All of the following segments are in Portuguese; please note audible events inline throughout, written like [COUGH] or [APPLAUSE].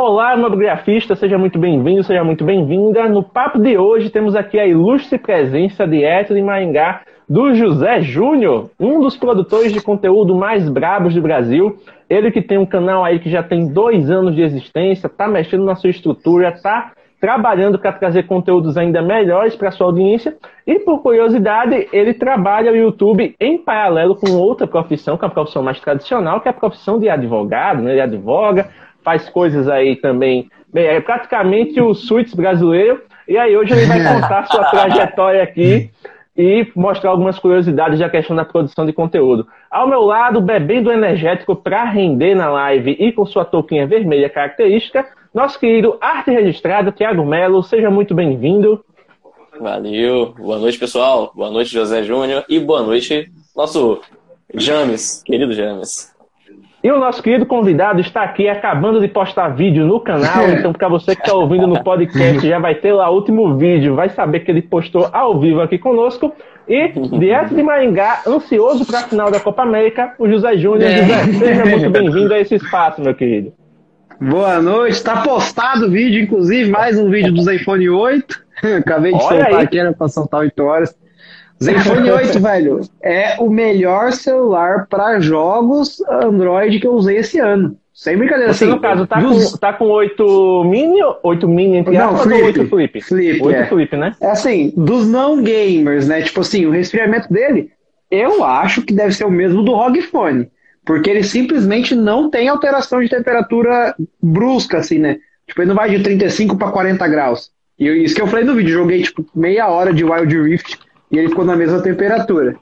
Olá, mobigrafista, seja muito bem-vindo, seja muito bem-vinda. No papo de hoje temos aqui a ilustre presença de Maringá do José Júnior, um dos produtores de conteúdo mais brabos do Brasil. Ele que tem um canal aí que já tem dois anos de existência, tá mexendo na sua estrutura, tá trabalhando para trazer conteúdos ainda melhores para sua audiência. E por curiosidade, ele trabalha o YouTube em paralelo com outra profissão, que é a profissão mais tradicional, que é a profissão de advogado, né? Ele advoga, faz coisas aí também. Bem, é praticamente o Suits brasileiro. E aí hoje ele vai contar sua [LAUGHS] trajetória aqui e mostrar algumas curiosidades da questão da produção de conteúdo. Ao meu lado, bebendo energético para render na live e com sua touquinha vermelha característica, nosso querido arte registrado, Tiago Melo. Seja muito bem-vindo. Valeu. Boa noite, pessoal. Boa noite, José Júnior. E boa noite, nosso James, querido James. E o nosso querido convidado está aqui acabando de postar vídeo no canal, [LAUGHS] então para você que está ouvindo no podcast já vai ter lá o último vídeo, vai saber que ele postou ao vivo aqui conosco. E direto de Maringá, ansioso para a final da Copa América, o José Júnior. É. José, seja muito bem-vindo a esse espaço, meu querido. Boa noite, está postado o vídeo, inclusive, mais um vídeo do iPhone 8. [LAUGHS] Acabei de Olha soltar aí. aqui, era para soltar 8 horas. Zenfone 8, velho, é o melhor celular para jogos Android que eu usei esse ano. Sem brincadeira. Você, assim, no caso, tá, dos... com, tá com 8 mini, 8 mini entre não, flip, 8 flip? Flip, 8 é. flip, né? É assim, dos não gamers, né? Tipo assim, o resfriamento dele, eu acho que deve ser o mesmo do ROG Phone. Porque ele simplesmente não tem alteração de temperatura brusca, assim, né? Tipo, ele não vai de 35 para 40 graus. E isso que eu falei no vídeo, joguei tipo meia hora de Wild Rift e ele ficou na mesma temperatura.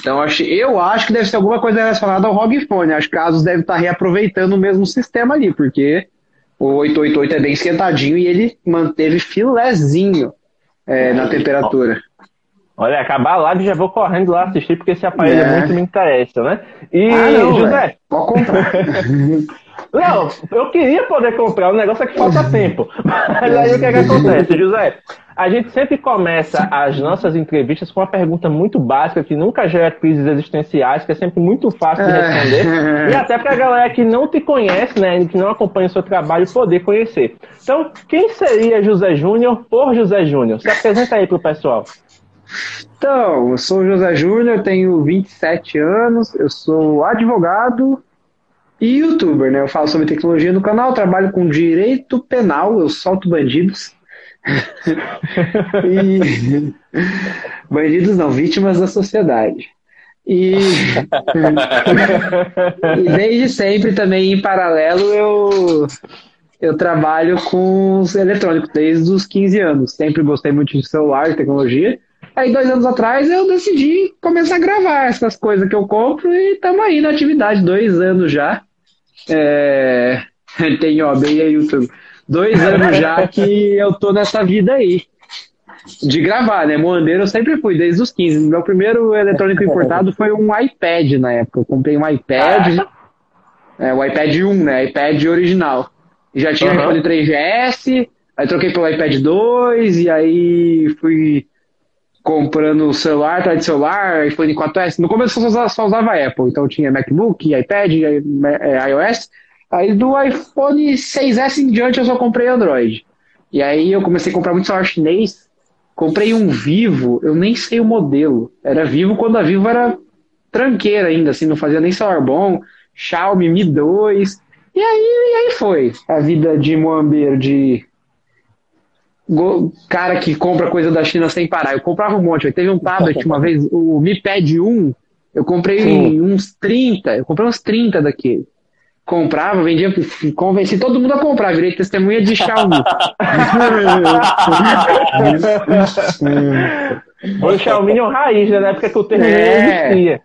Então eu acho que deve ser alguma coisa relacionada ao ROG Phone. Acho que casos deve estar reaproveitando o mesmo sistema ali, porque o 888 é bem esquentadinho e ele manteve filezinho é, na temperatura. Olha, acabar a live já vou correndo lá assistir, porque esse aparelho é. muito me interessa, né? E, ah, não, José. Pode comprar. [LAUGHS] não, eu queria poder comprar, o negócio é que falta tempo. [LAUGHS] Mas aí o que, é que acontece, José? A gente sempre começa as nossas entrevistas com uma pergunta muito básica, que nunca gera crises existenciais, que é sempre muito fácil de é. responder. e até para a galera que não te conhece, né, que não acompanha o seu trabalho, poder conhecer. Então, quem seria José Júnior por José Júnior? Se apresenta aí para o pessoal. Então, eu sou José Júnior, tenho 27 anos, eu sou advogado e youtuber, né? Eu falo sobre tecnologia no canal, trabalho com direito penal, eu solto bandidos [LAUGHS] e... Bandidos não, vítimas da sociedade. E... e desde sempre também, em paralelo, eu, eu trabalho com os eletrônicos, desde os 15 anos. Sempre gostei muito de celular, de tecnologia. Aí, dois anos atrás, eu decidi começar a gravar essas coisas que eu compro e estamos aí na atividade, dois anos já. É... [LAUGHS] Tem OB e YouTube dois anos já que eu tô nessa vida aí. De gravar, né? Moandeiro eu sempre fui, desde os 15. Meu primeiro eletrônico importado foi um iPad na época. Eu comprei um iPad. É, o iPad 1, né? iPad original. Já tinha uhum. iPhone 3GS, aí troquei pelo iPad 2, e aí fui comprando celular atrás de celular, iPhone 4S. No começo eu só usava Apple, então tinha MacBook, iPad, é, iOS. Aí do iPhone 6S em diante eu só comprei Android. E aí eu comecei a comprar muito celular chinês. Comprei um Vivo, eu nem sei o modelo. Era Vivo quando a Vivo era tranqueira ainda, assim, não fazia nem celular bom. Xiaomi Mi 2. E aí, e aí foi a vida de moambeiro, de cara que compra coisa da China sem parar. Eu comprava um monte. Teve um tablet [LAUGHS] uma vez, o Mi Pad 1, eu comprei Sim. uns 30, eu comprei uns 30 daquele comprava, vendia, convenci todo mundo a comprar, virei testemunha de Xiaomi. [LAUGHS] o Xiaomi é um raiz, né? Na época que o termo é, existia.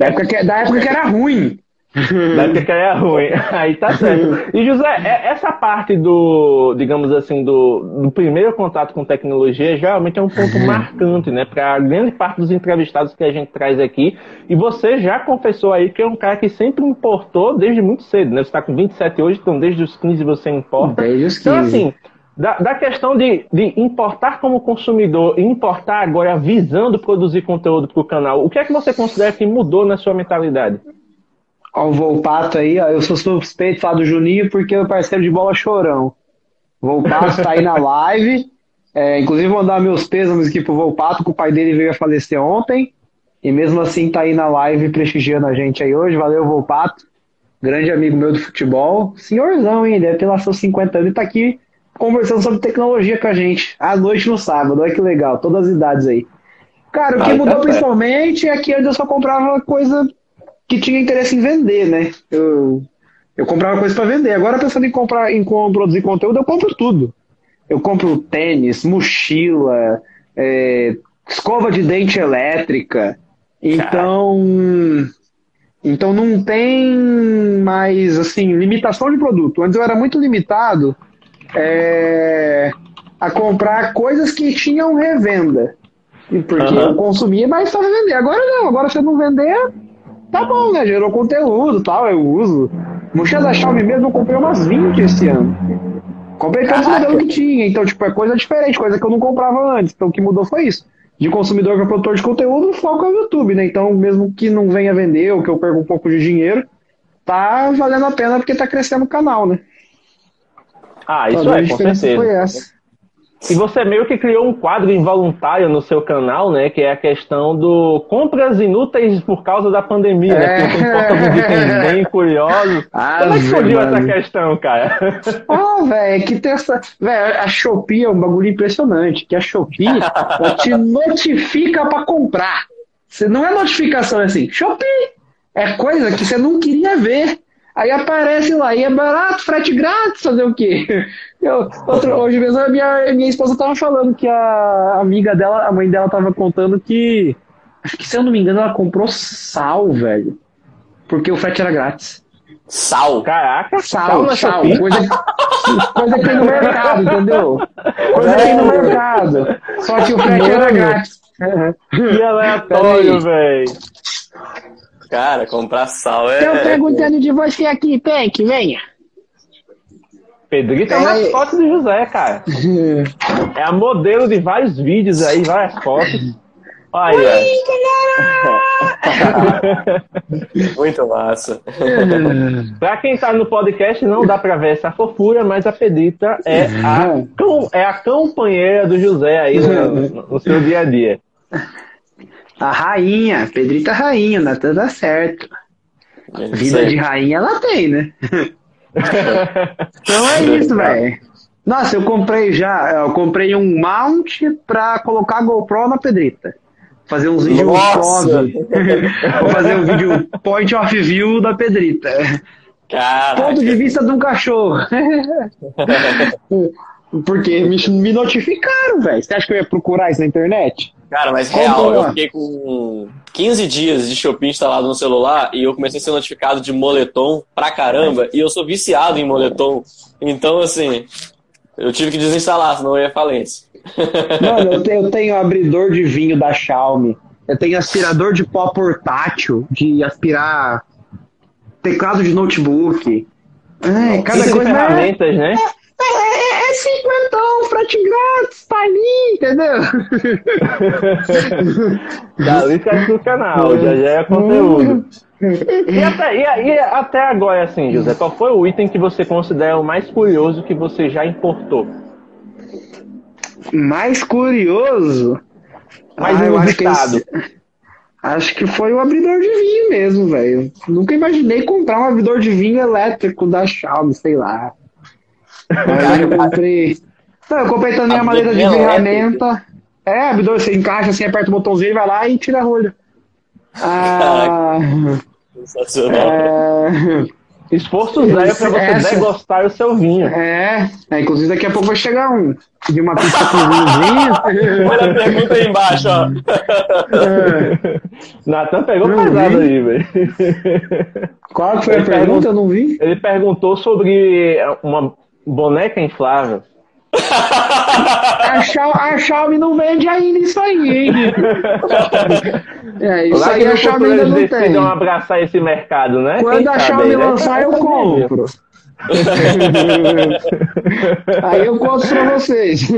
Da época, que, da época que era ruim. [LAUGHS] Da época que era ruim. [LAUGHS] Aí tá certo. E José, é- essa parte do, digamos assim, do, do primeiro contato com tecnologia geralmente é um ponto marcante, né? Para grande parte dos entrevistados que a gente traz aqui. E você já confessou aí que é um cara que sempre importou desde muito cedo, né? Você está com 27 hoje, então desde os 15 você importa. Desde os 15. Então, assim, da, da questão de, de importar como consumidor e importar agora visando produzir conteúdo para o canal, o que é que você considera que mudou na sua mentalidade? Ó, o Volpato aí, ó, eu sou suspeito falar do Juninho porque é o parceiro de bola chorão. O Volpato tá aí na live. É, inclusive, mandar meus pêsames aqui pro Volpato, que o pai dele veio a falecer ontem. E mesmo assim tá aí na live prestigiando a gente aí hoje. Valeu, Volpato. Grande amigo meu do futebol. Senhorzão, hein? Deve ter lá seus 50 anos e tá aqui conversando sobre tecnologia com a gente. À noite no sábado. Olha que legal. Todas as idades aí. Cara, o que Ah, tá mudou certo. principalmente é que antes eu só comprava coisa que tinha interesse em vender, né? Eu, eu comprava coisa para vender. Agora, pensando em comprar, em produzir conteúdo, eu compro tudo. Eu compro tênis, mochila, é, escova de dente elétrica. Então, então não tem mais assim limitação de produto. Antes eu era muito limitado é, a comprar coisas que tinham revenda. Porque Aham. eu consumia, mas só vender. Agora não, agora se eu não vender, tá bom, né? Gerou conteúdo e tal, eu uso. Mochila da Xiaomi mesmo, eu comprei umas 20 esse ano. Comprei todos os modelos que tinha, então, tipo, é coisa diferente, coisa que eu não comprava antes. Então, o que mudou foi isso. De consumidor para produtor de conteúdo, o foco é o YouTube, né? Então, mesmo que não venha vender ou que eu perca um pouco de dinheiro, tá valendo a pena porque tá crescendo o canal, né? Ah, isso grande é, com diferença certeza. foi essa. E você meio que criou um quadro involuntário no seu canal, né? Que é a questão do compras inúteis por causa da pandemia, né? É. Que você importa alguns itens bem [LAUGHS] curiosos. Ah, Como é que surgiu mano. essa questão, cara? Ah, velho, que tem essa. Velho, a Shopee é um bagulho impressionante. Que a Shopee te notifica pra comprar. Você não é notificação é assim, Shopee! É coisa que você não queria ver. Aí aparece lá, e é barato, frete grátis, fazer o quê? [LAUGHS] Eu, outro- hoje mesmo a minha, minha esposa tava falando que a amiga dela, a mãe dela tava contando que. Acho que se eu não me engano, ela comprou sal, velho. Porque o frete era grátis. Sal. Caraca, Sal, sal, Shopee? coisa, coisa que tem no mercado, entendeu? Coisa que tem no mercado. Só que o frete era grátis. Que aleatório, velho. Cara, comprar sal é. Tô perguntando de você aqui, Peck, venha. Pedrito é o É. mascote do José, cara. [LAUGHS] É a modelo de vários vídeos aí, várias fotos. Olha aí, [LAUGHS] [LAUGHS] Muito massa. Pra quem tá no podcast, não dá pra ver essa fofura, mas a Pedrita é a, cão- é a companheira do José aí no, no seu dia a dia. A rainha, Pedrita rainha, não tá dando certo. Vida de rainha ela tem, né? Então é isso, velho. Nossa, eu comprei já, eu comprei um mount pra colocar a GoPro na Pedrita. Fazer uns vídeos pose. Vou fazer um vídeo point of view da Pedrita. Cara, Ponto de vista de um cachorro. [LAUGHS] Porque me notificaram, velho. Você acha que eu ia procurar isso na internet? Cara, mas Como real, eu é? fiquei com 15 dias de Shopee instalado no celular e eu comecei a ser notificado de moletom pra caramba e eu sou viciado em moletom. Então, assim, eu tive que desinstalar, senão eu ia falência. [LAUGHS] Mano, eu tenho, eu tenho abridor de vinho da Xiaomi. Eu tenho aspirador de pó portátil, de aspirar teclado de notebook. Ai, cada coisa é, ferramentas, né? É, cinquentão, frete grátis, tá ali, entendeu? Da lista do canal, já já é conteúdo. E até, e, e até agora, assim, José, qual foi o item que você considera o mais curioso que você já importou? Mais curioso. Mais Ah, eu acho que inusitado. Acho que foi o abridor de vinho mesmo, velho. Nunca imaginei comprar um abridor de vinho elétrico da Xiaomi, sei lá. Eu comprei. Não, eu comprei também a maleta de elétrico? ferramenta. É, abridor, você encaixa assim, aperta o botãozinho, vai lá e tira a rolha. Ah, Sensacional. é, Esforço zero pra você Essa- degustar o seu vinho. É, é, inclusive daqui a pouco vai chegar um de uma pizza com vinhozinho. Olha a pergunta aí embaixo, ó. Natan pegou Não pesado vi. aí, velho. Qual que foi a pergunta? Eu não vi. Ele perguntou sobre uma boneca inflável. A Xiaomi, a Xiaomi não vende ainda isso aí, hein? É, isso Lá aí a Xiaomi ainda eles não tem. abraçar esse mercado, né? Quando Quem a sabe Xiaomi aí, né? lançar, eu Tá vendo? compro. [LAUGHS] Aí eu conto pra vocês.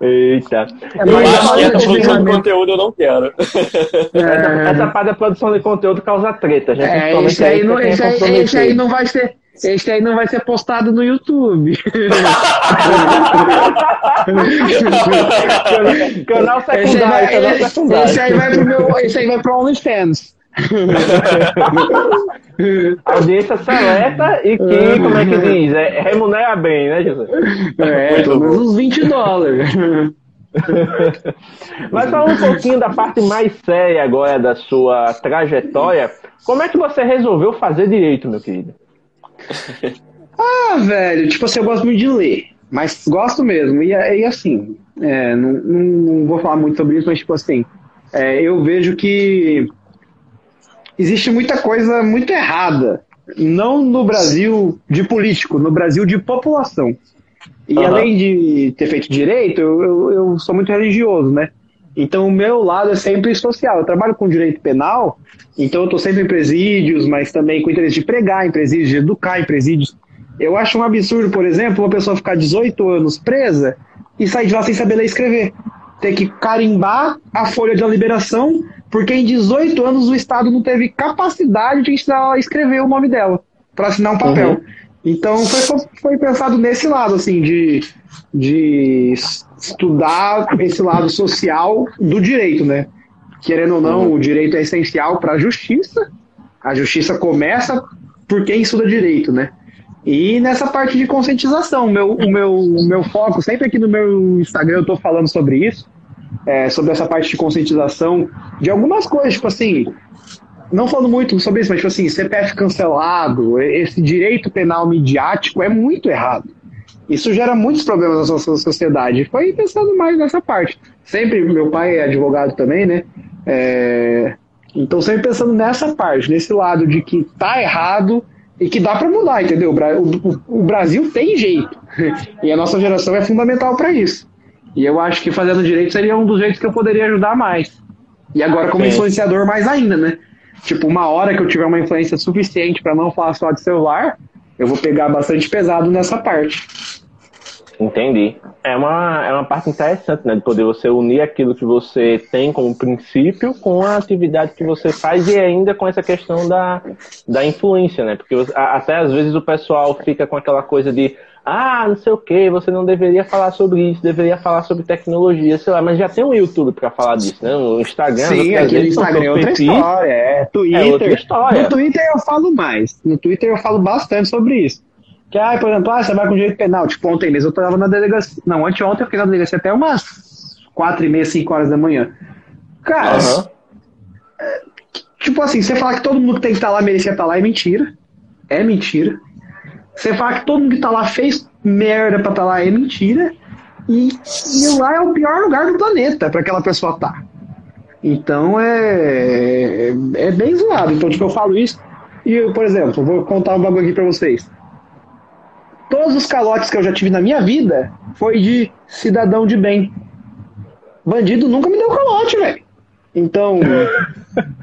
Eita. É, Eu acho que a produção de conteúdo eu não quero. Essa, essa parte da produção de conteúdo causa treta, gente. É, esse aí, não, é esse, aí, esse aí não vai ser. Esse aí não vai ser postado no YouTube. [LAUGHS] Canal Esse secundário, vai, esse, secundário. esse aí vai pro meu. Esse aí vai pro OnlyFans. [LAUGHS] Audiência seleta e que, como é que diz? É, remunera bem, né, Jesus? É, pelo menos uns 20 dólares. [LAUGHS] Mas falando um pouquinho da parte mais séria agora da sua trajetória, como é que você resolveu fazer direito, meu querido? [LAUGHS] Ah, velho, tipo assim, eu gosto muito de ler, mas gosto mesmo. E, e assim, é, não, não, não vou falar muito sobre isso, mas tipo assim, é, eu vejo que existe muita coisa muito errada. Não no Brasil de político, no Brasil de população. E Aham. além de ter feito direito, eu, eu, eu sou muito religioso, né? Então o meu lado é sempre social. Eu trabalho com direito penal, então eu estou sempre em presídios, mas também com interesse de pregar em presídios, de educar em presídios. Eu acho um absurdo, por exemplo, uma pessoa ficar 18 anos presa e sair de lá sem saber ler e escrever. Ter que carimbar a folha de liberação, porque em 18 anos o Estado não teve capacidade de ensinar ela a escrever o nome dela, para assinar um papel. Uhum. Então foi, foi pensado nesse lado, assim, de, de estudar esse lado social do direito, né? Querendo ou não, o direito é essencial para a justiça. A justiça começa por quem estuda direito, né? E nessa parte de conscientização, meu, o meu, o meu foco, sempre aqui no meu Instagram eu estou falando sobre isso, é, sobre essa parte de conscientização de algumas coisas, tipo assim, não falando muito sobre isso, mas tipo assim, CPF cancelado, esse direito penal midiático é muito errado. Isso gera muitos problemas na nossa sociedade. Foi pensando mais nessa parte. Sempre, meu pai é advogado também, né? É, Então, sempre pensando nessa parte, nesse lado de que tá errado e que dá para mudar, entendeu? O Bra- o- o Brasil tem jeito. [LAUGHS] E a nossa geração é fundamental para isso. E eu acho que fazendo direito seria um dos jeitos que eu poderia ajudar mais. E agora, como Sim. influenciador, mais ainda, né? Tipo, uma hora que eu tiver uma influência suficiente para não falar só de celular, eu vou pegar bastante pesado nessa parte. Entendi. É uma, é uma parte interessante, né? De poder você unir aquilo que você tem como princípio com a atividade que você faz e ainda com essa questão da, da influência, né? Porque você- até às vezes o pessoal fica com aquela coisa de ah, não sei o que, você não deveria falar sobre isso, deveria falar sobre tecnologia, sei lá, mas já tem um YouTube pra falar disso, né? O Instagram, Sim, são Instagram é outra história. É Twitter. É outra história. No Twitter eu falo mais. No Twitter eu falo bastante sobre isso. Que, ah, por exemplo, ah, você vai com direito penal. Tipo, ontem mesmo eu tava na delegacia. Não, anteontem eu fiquei na delegacia até umas quatro e meia, cinco horas da manhã. Cara, Aham. tipo assim, você falar que todo mundo que tem que estar lá merecia estar lá é mentira. É mentira. Você falar que todo mundo que tá lá fez merda pra estar lá é mentira. E, e lá é o pior lugar do planeta pra aquela pessoa estar. Então é, é, é bem zoado. Então, tipo, eu falo isso. E, eu, por exemplo, vou contar um bagulho aqui pra vocês. Todos os calotes que eu já tive na minha vida foi de cidadão de bem. Bandido nunca me deu calote, velho. Então. [LAUGHS]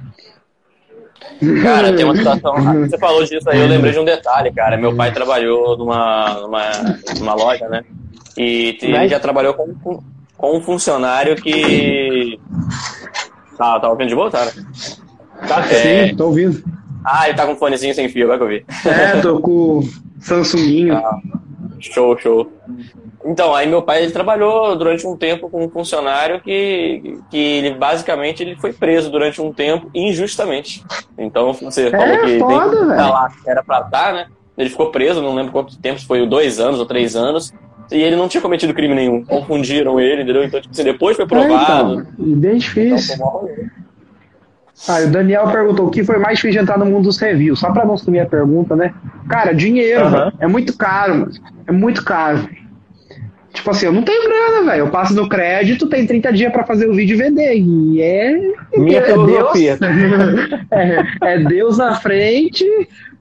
Cara, tem uma situação. Você falou disso aí, eu lembrei de um detalhe, cara. Meu pai trabalhou numa, numa, numa loja, né? E ele já trabalhou com, com, com um funcionário que. Tá, tá ouvindo de boa, cara? Tá certo. É. Sim, tô ouvindo. Ah, ele tá com um fonezinho sem fio, vai que eu vi. É, tô com Samsunguinho. Ah, show, show. Então, aí meu pai ele trabalhou durante um tempo com um funcionário que, que ele basicamente ele foi preso durante um tempo injustamente. Então você falou que foda, tá lá, era pra estar, né? Ele ficou preso, não lembro quanto tempo, se foi dois anos ou três anos, e ele não tinha cometido crime nenhum. Confundiram ele, entendeu? Então, tipo assim, depois foi provado. É, então, bem Então, difícil. rolê. Ah, o Daniel perguntou o que foi mais difícil de entrar no mundo dos reviews. Só pra não sumir a pergunta, né? Cara, dinheiro. É muito caro, mano. É muito caro. Tipo assim, eu não tenho grana, velho. Eu passo no crédito, tem 30 dias pra fazer o vídeo e vender. E é. Minha é filosofia. Deus, [LAUGHS] é, é Deus na frente,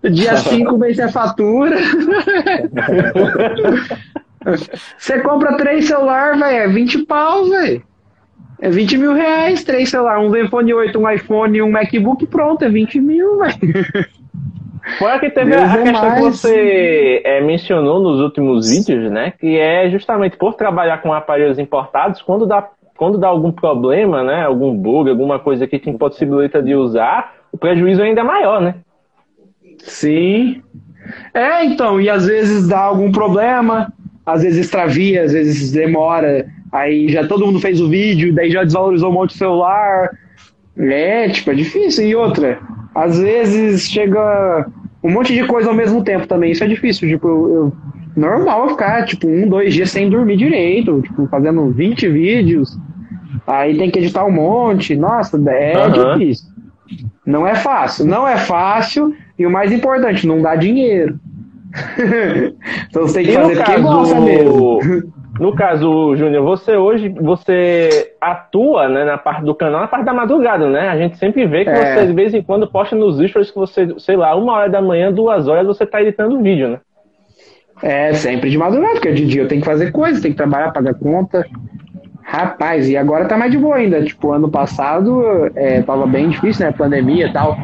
dia 5 vem a fatura. [LAUGHS] Você compra três celular, velho, é 20 pau, velho. É 20 mil reais, três celular, um iPhone 8, um iPhone e um MacBook, pronto, é 20 mil, [LAUGHS] velho. Fora que teve Deus a é questão que mais. você é, mencionou nos últimos vídeos, né? Que é justamente por trabalhar com aparelhos importados, quando dá, quando dá algum problema, né? Algum bug, alguma coisa que te impossibilita de usar, o prejuízo ainda é maior, né? Sim. É, então, e às vezes dá algum problema, às vezes extravia, às vezes demora, aí já todo mundo fez o vídeo, daí já desvalorizou um monte de celular. É, tipo, é difícil. E outra, às vezes chega um monte de coisa ao mesmo tempo também, isso é difícil. Tipo, eu, eu- normal ficar, tipo, um, dois dias sem dormir direito, tipo, fazendo 20 vídeos, aí tem que editar um monte. Nossa, é Aham. difícil. Não é fácil, não é fácil, e o mais importante, não dá dinheiro. [LAUGHS] então você tem que E fazer porque gosta mesmo. [LAUGHS] no caso, Júnior, você hoje você atua né, na parte do canal, na parte da madrugada, né? A gente sempre vê que É. você de vez em quando posta nos stories que você, sei lá, uma hora da manhã, duas horas, você tá editando vídeo, né? É, sempre de madrugada, porque de dia eu tenho que fazer coisa, tenho que trabalhar, pagar conta. Rapaz, e agora tá mais de boa ainda. Tipo, ano passado é, tava bem difícil, né? Pandemia e tal.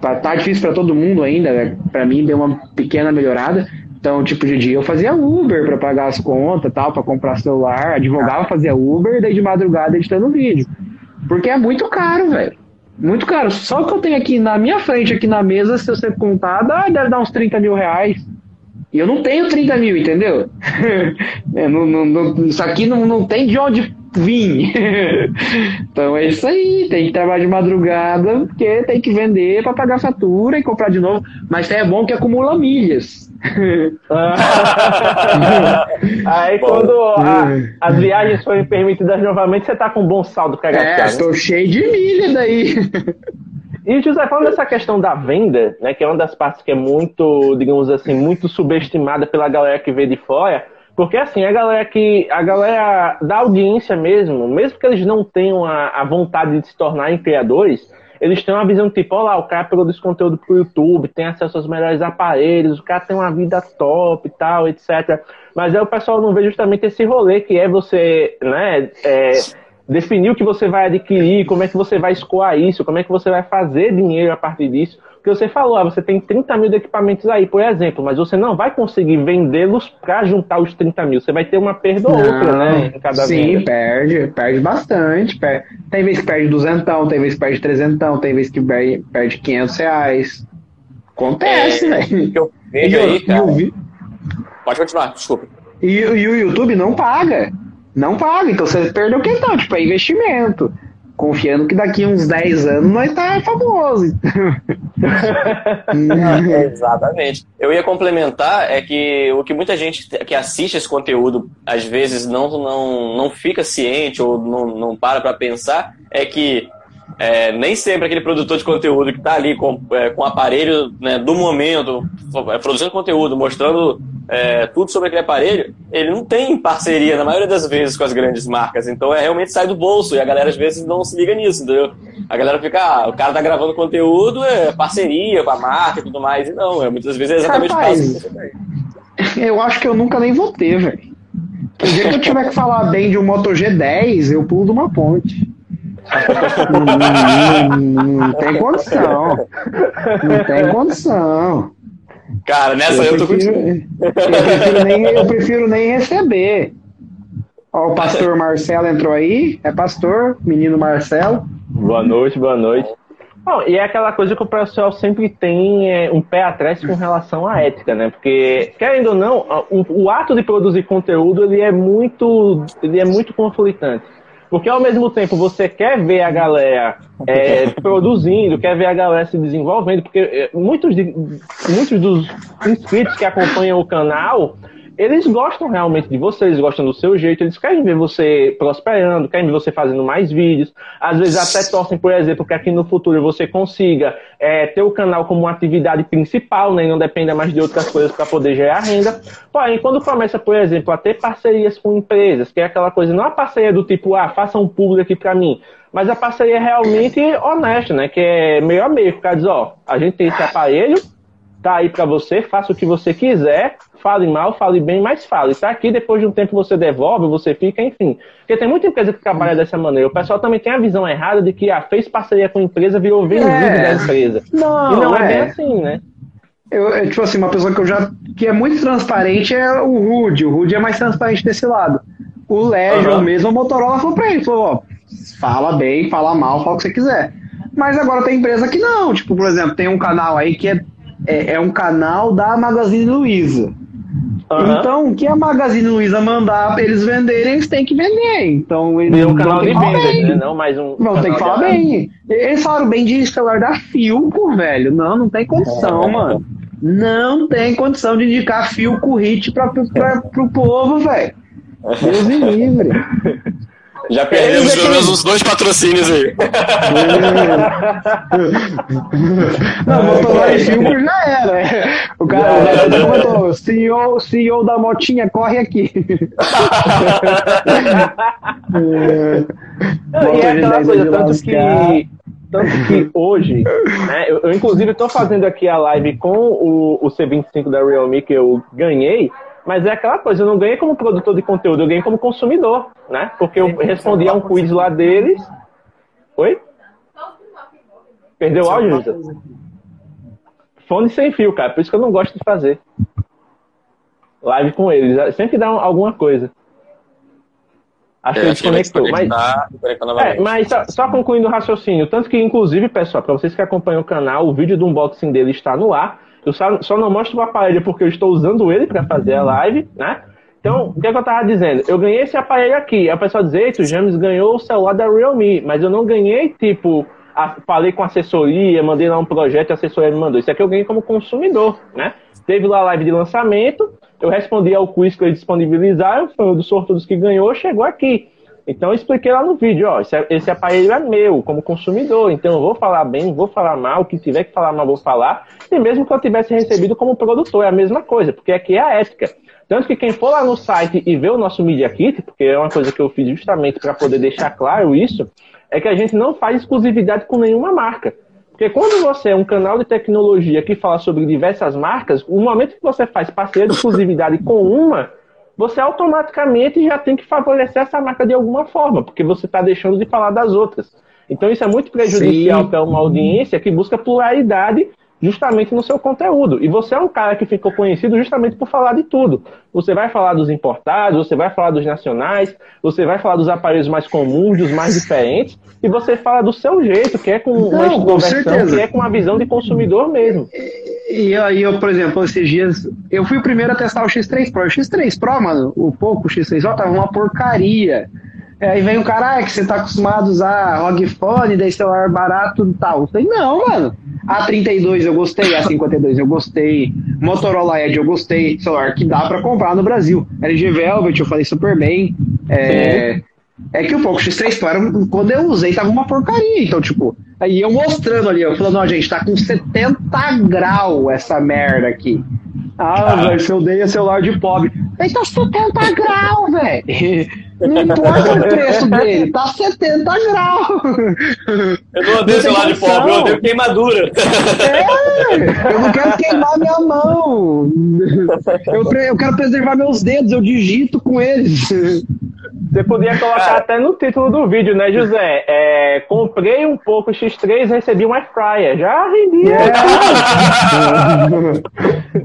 Tá, tá difícil pra todo mundo ainda. Né? Pra mim deu uma pequena melhorada. Então, tipo, de dia eu fazia Uber pra pagar as contas tal, pra comprar celular. Advogava, fazia Uber, daí de madrugada editando vídeo. Porque é muito caro, velho. Muito caro. Só que eu tenho aqui na minha frente, aqui na mesa, se você contar, dá, deve dar uns 30 mil reais. E eu não tenho 30 mil, entendeu? [LAUGHS] É, não, não, não- isso aqui não, não tem de onde vir. [LAUGHS] então é isso aí, tem que trabalhar de madrugada, porque tem que vender para pagar fatura e comprar de novo. Mas é bom que acumula milhas. [LAUGHS] [LAUGHS] Aí Bom. quando a- as viagens forem permitidas novamente, você tá com um bom saldo pra É, gastar, né? estou cheio de milha daí. E José, falando dessa questão da venda, né, que é uma das partes que é muito, digamos assim, muito subestimada pela galera que vê de fora, porque assim, a galera que a galera da audiência mesmo, mesmo que eles não tenham a, a vontade de se tornarem criadores, eles têm uma visão tipo, olha lá, o cara produz conteúdo pro YouTube, tem acesso aos melhores aparelhos, o cara tem uma vida top e tal, etc. Mas aí o pessoal não vê justamente esse rolê que é você, né, é, definir o que você vai adquirir, como é que você vai escoar isso, como é que você vai fazer dinheiro a partir disso. Porque você falou, ah, você tem 30 mil de equipamentos aí, por exemplo, mas você não vai conseguir vendê-los para juntar os 30 mil. Você vai ter uma perda ou outra, né? Em cada Sim, venda. perde, perde bastante. per- Tem vez que perde duzentão, tem vez que perde trezentão, tem vez que perde, perde 500 reais. Acontece, É, velho. O que eu vejo aí, e cara. vi- Pode continuar, desculpa. E, e o YouTube não paga. Não paga. Então você perdeu o que então? Tipo, é investimento. Confiando que daqui uns 10 anos nós tá famoso. [LAUGHS] Exatamente. Eu ia complementar é que o que muita gente que assiste esse conteúdo às vezes não, não, não fica ciente ou não, não para para pensar é que é, nem sempre aquele produtor de conteúdo que está ali com, é, com o aparelho né, do momento, é, produzindo conteúdo, mostrando é, tudo sobre aquele aparelho, ele não tem parceria, na maioria das vezes, com as grandes marcas. Então, é realmente sai do bolso e a galera às vezes não se liga nisso, entendeu? A galera fica, ah, o cara tá gravando conteúdo, é parceria com a marca e tudo mais. E não, é, muitas vezes é exatamente o Rapaz, tem. Eu acho que eu nunca nem vou ter, velho. O dia que eu tiver que falar bem de um Moto G10, eu pulo de uma ponte. Não, tem condição. Não tem condição. Cara, nessa eu, tô prefiro, contigo. eu, prefiro nem, eu prefiro nem receber. Ó, o pastor Marcelo entrou aí. É pastor, menino Marcelo. Boa noite, boa noite. Bom, e é aquela coisa que o pessoal sempre tem é, um pé atrás com relação à ética, né? Porque, querendo ou não, o, o ato de produzir conteúdo ele é muito, ele é muito conflitante. Porque ao mesmo tempo você quer ver a galera é, [LAUGHS] produzindo, quer ver a galera se desenvolvendo, porque é, muitos, de- muitos dos inscritos que acompanham o canal, eles gostam realmente de você, eles gostam do seu jeito, eles querem ver você prosperando, querem ver você fazendo mais vídeos, às vezes até torcem, por exemplo, que aqui no futuro você consiga é, ter o canal como uma atividade principal, né, e não dependa mais de outras coisas para poder gerar renda. Porém, quando começa, por exemplo, a ter parcerias com empresas, que é aquela coisa, não a parceria do tipo, ah, faça um público aqui para mim, mas a parceria é realmente honesta, né, que é meio a meio, cara diz, ó, a gente tem esse aparelho, tá aí para você, faça o que você quiser, fale mal, fale bem, mas fale. Tá aqui, depois de um tempo você devolve, você fica, enfim. Porque tem muita empresa que trabalha dessa maneira. O pessoal também tem a visão errada de que ah, fez parceria com a empresa, virou vendido é. da empresa. Não, e não é. é bem assim, né? Eu, é, tipo assim, uma pessoa que eu já. que é muito transparente é o Rude. O Rude é mais transparente desse lado. O Legion uhum. mesmo, o Motorola falou pra ele, falou, ó, fala bem, fala mal, fala o que você quiser. Mas agora tem empresa que não. Tipo, por exemplo, tem um canal aí que é é, é um canal da Magazine Luiza. Uhum. Então, o que a Magazine Luiza mandar pra eles venderem, eles têm que vender. Então, eles um canal de venda, né? Não mais um. Vão ter que falar bem. Eles falaram bem de celular da Filco, velho. Não, não tem condição, é. mano. Não tem condição de indicar Filco Hit pra, pra, pra, pro povo, velho. [LAUGHS] Deus me livre. Já perdemos pelo menos uns dois patrocínios aí. [LAUGHS] Não, Motorola e Filco já era. O cara já, comentou, CEO, CEO da motinha, corre aqui. [LAUGHS] Não, e é aquela coisa, tanto que, tanto que hoje, né, eu, eu inclusive estou fazendo aqui a live com o, o C25 da Realme que eu ganhei, mas é aquela coisa, eu não ganhei como produtor de conteúdo, eu ganhei como consumidor, né? Porque eu respondi a um quiz lá deles. Oi? Perdeu o áudio, Júlia? Fone sem fio, cara. Por isso que eu não gosto de fazer. Live com eles. Sempre dá alguma coisa. Acho é, que ele desconectou. Mas, é, mas só, só, concluindo o raciocínio. Tanto que, inclusive, pessoal, para vocês que acompanham o canal, o vídeo do unboxing dele está no ar. Eu só, só não mostro o aparelho porque eu estou usando ele para fazer a live, né? Então, o que, é que eu tava dizendo? Eu ganhei esse aparelho aqui. A pessoa diz, eita, o James ganhou o celular da Realme, mas eu não ganhei, tipo, a, falei com assessoria, mandei lá um projeto e a assessoria me mandou. Isso aqui eu ganhei como consumidor, né? Teve lá a live de lançamento, eu respondi ao quiz que eles disponibilizaram, foi um dos sortudos que ganhou, chegou aqui. Então eu expliquei lá no vídeo, ó, esse, esse, aparelho é meu como consumidor, então eu vou falar bem, vou falar mal, o que tiver que falar mal, vou falar, e mesmo que eu tivesse recebido como produtor, é a mesma coisa, porque aqui é a ética. Tanto que quem for lá no site e ver o nosso Media Kit, porque é uma coisa que eu fiz justamente para poder deixar claro isso, é que a gente não faz exclusividade com nenhuma marca. Porque quando você é um canal de tecnologia que fala sobre diversas marcas, no momento que você faz parceria de exclusividade com uma, você automaticamente já tem que favorecer essa marca de alguma forma, porque você está deixando de falar das outras. Então isso é muito prejudicial para uma audiência que busca pluralidade justamente no seu conteúdo. E você é um cara que ficou conhecido justamente por falar de tudo. Você vai falar dos importados, você vai falar dos nacionais, você vai falar dos aparelhos mais comuns, dos mais diferentes, e você fala do seu jeito, que é com uma extroversão, que é com uma visão de consumidor mesmo. E aí, eu, por exemplo, esses dias, eu fui o primeiro a testar o X3 Pro. O X3 Pro, mano, o pouco o X3 Pro tava uma porcaria. Aí vem o cara, ah, que você tá acostumado a usar ROG Phone, daí celular barato e tal. Eu falei, não, mano. A32 eu gostei, A52 eu gostei, Motorola Edge eu gostei, celular que dá para comprar no Brasil. LG Velvet eu falei super bem. É, é que o Poco X3 Pro, quando eu usei, tava uma porcaria. Então, tipo, aí eu mostrando ali, eu falando, ó, gente, tá com 70 graus essa merda aqui. Ah, ah. velho, se eu dei celular de pobre. Aí tá 70 graus, velho. [LAUGHS] Não importa o preço [LAUGHS] dele, tá 70 graus. Eu não odeio celular de pobre, eu odeio queimadura. É, eu não quero queimar minha mão. Eu, eu quero preservar meus dedos, eu digito com eles. Você podia colocar até no título do vídeo, né, José? É, comprei um pouco X3 e recebi um air fryer. Já rendia. É.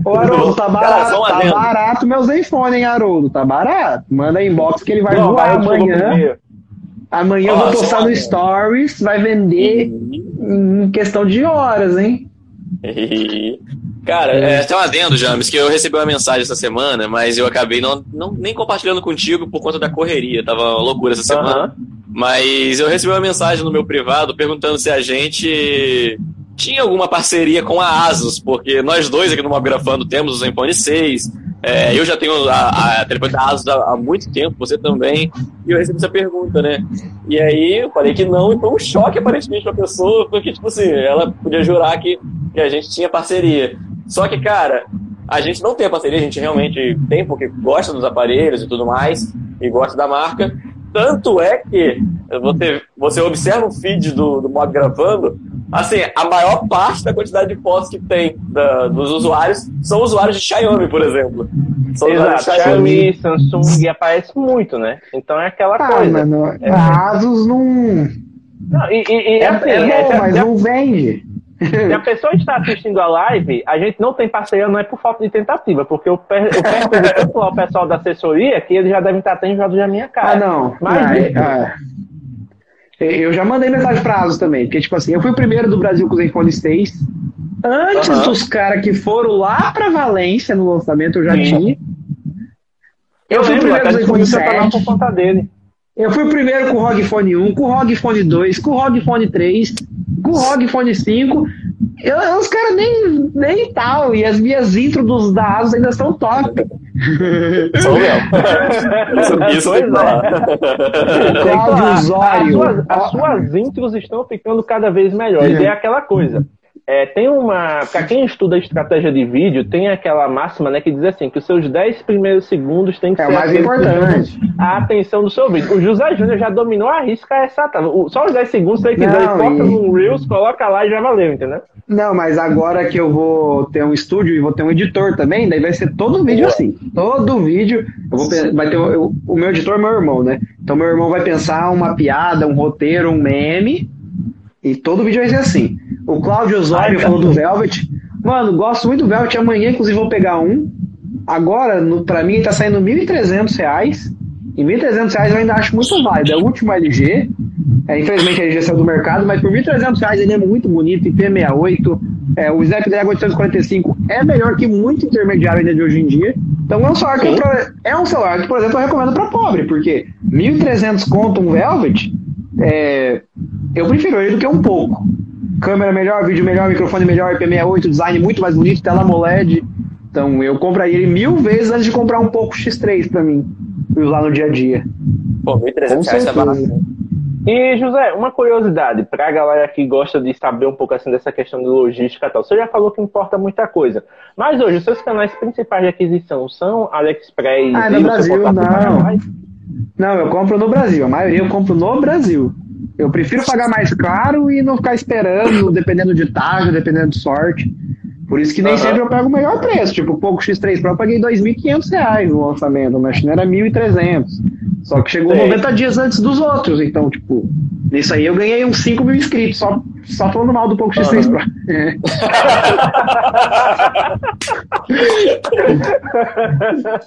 Ô, Haroldo, tá barato, tá barato meu Zenfone, hein, Haroldo? Tá barato. Manda inbox que ele vai Amanhã. Amanhã eu vou postar no Stories, vai vender em questão de horas, hein? [LAUGHS] Cara, é. É, tem um adendo, James, que eu recebi uma mensagem essa semana, mas eu acabei não, não nem compartilhando contigo por conta da correria. Tava uma loucura essa semana. Uhum. Mas eu recebi uma mensagem no meu privado perguntando se a gente tinha alguma parceria com a Asus, porque nós dois aqui no Mobgrafando temos o Zenfone 6, É, eu já tenho a, a telefone da ASUS há, há, muito tempo, você também, e eu recebi essa pergunta, né? E aí eu falei que não, e foi um choque aparentemente pra pessoa, porque, tipo assim, ela podia jurar que, que a gente tinha parceria. Só que, cara, a gente não tem a parceria, a gente realmente tem porque gosta dos aparelhos e tudo mais, e gosta da marca. Tanto é que você, você observa o feed do, do Mob gravando, assim, a maior parte da quantidade de fotos que tem da, dos usuários são usuários de Xiaomi, por exemplo. São Exato, Xiaomi, Samsung aparece muito, né? Então é aquela ah, coisa. Mano, é, a Asus não. não e, e, e é, assim, é bom, é, mas não vende. Se a pessoa está assistindo a live, a gente não tem parceria, não é por falta de tentativa, porque eu peço tanto ao pessoal da assessoria que eles já devem estar tendo já a minha cara. Ah, não. Mas, ah, eu já mandei mensagem para Asus também, porque, tipo assim, eu fui o primeiro do Brasil com os iPhone 6. Antes uhum. dos caras que foram lá para Valência no lançamento, eu já Sim. tinha. Eu, eu fui o primeiro do iPhone 7. Por conta dele. Eu fui o primeiro com o ROG Phone 1, com o ROG Phone 2, com o ROG Phone 3, com o ROG Phone 5. Eu, os caras nem, nem tal. E as minhas intros dos da Asus ainda estão top. [LAUGHS] Sou eu. Isso, isso é. Cláudio Osório. As suas, as suas intros estão ficando cada vez melhores. E é aquela coisa. É, tem uma. Para quem estuda estratégia de vídeo, tem aquela máxima né, que diz assim: que os seus 10 primeiros segundos tem que é ser mais importante. a atenção do seu vídeo. O José Júnior já dominou a risca essa. Só os 10 segundos, se ele quiser, ele corta e... no Reels, coloca lá e já valeu, entendeu? Não, mas agora que eu vou ter um estúdio e vou ter um editor também, daí vai ser todo vídeo assim. Todo vídeo. Eu vou, vai ter, eu, o meu editor é meu irmão, né? Então meu irmão vai pensar uma piada, um roteiro, um meme. E todo vídeo vai ser assim. O Cláudio Osório falou do Velvet. Mano, gosto muito do Velvet. Amanhã, inclusive, vou pegar um. Agora, no, pra mim, tá saindo 1.300 reais. E R$ 1.300 eu ainda acho muito válido. É o último LG. É, infelizmente, a LG saiu do mercado, mas por R$ 1.300 ele é muito bonito. IP68. É, o Snapdragon 845 é melhor que muito intermediário ainda de hoje em dia. Então é um celular que, é um celular que por exemplo, eu recomendo para pobre, porque 1.300 conto um Velvet, é, eu prefiro ele do que um pouco câmera melhor, vídeo melhor, microfone melhor, IP68, design muito mais bonito, tela AMOLED. Então eu compraria ele mil vezes antes de comprar um pouco X3 para mim e usar no dia a dia. Pô, 1.300 reais é barato. E José, uma curiosidade para a galera que gosta de saber um pouco assim dessa questão de logística e tal. Você já falou que importa muita coisa, mas hoje os seus canais principais de aquisição são AliExpress ah, no Brasil não. Não, eu compro no Brasil. A maioria eu compro no Brasil. Eu prefiro pagar mais caro e não ficar esperando, dependendo de taxa, dependendo de sorte. Por isso que nem uhum. sempre eu pego o melhor preço. Tipo, o Poco X3 Pro eu paguei R$ 2.500 no lançamento, na China era 1.300. Só que chegou Sim. 90 dias antes dos outros. Então, tipo, nisso aí eu ganhei uns 5 mil inscritos, só, só falando mal do Poco X3 Pro. É. [LAUGHS]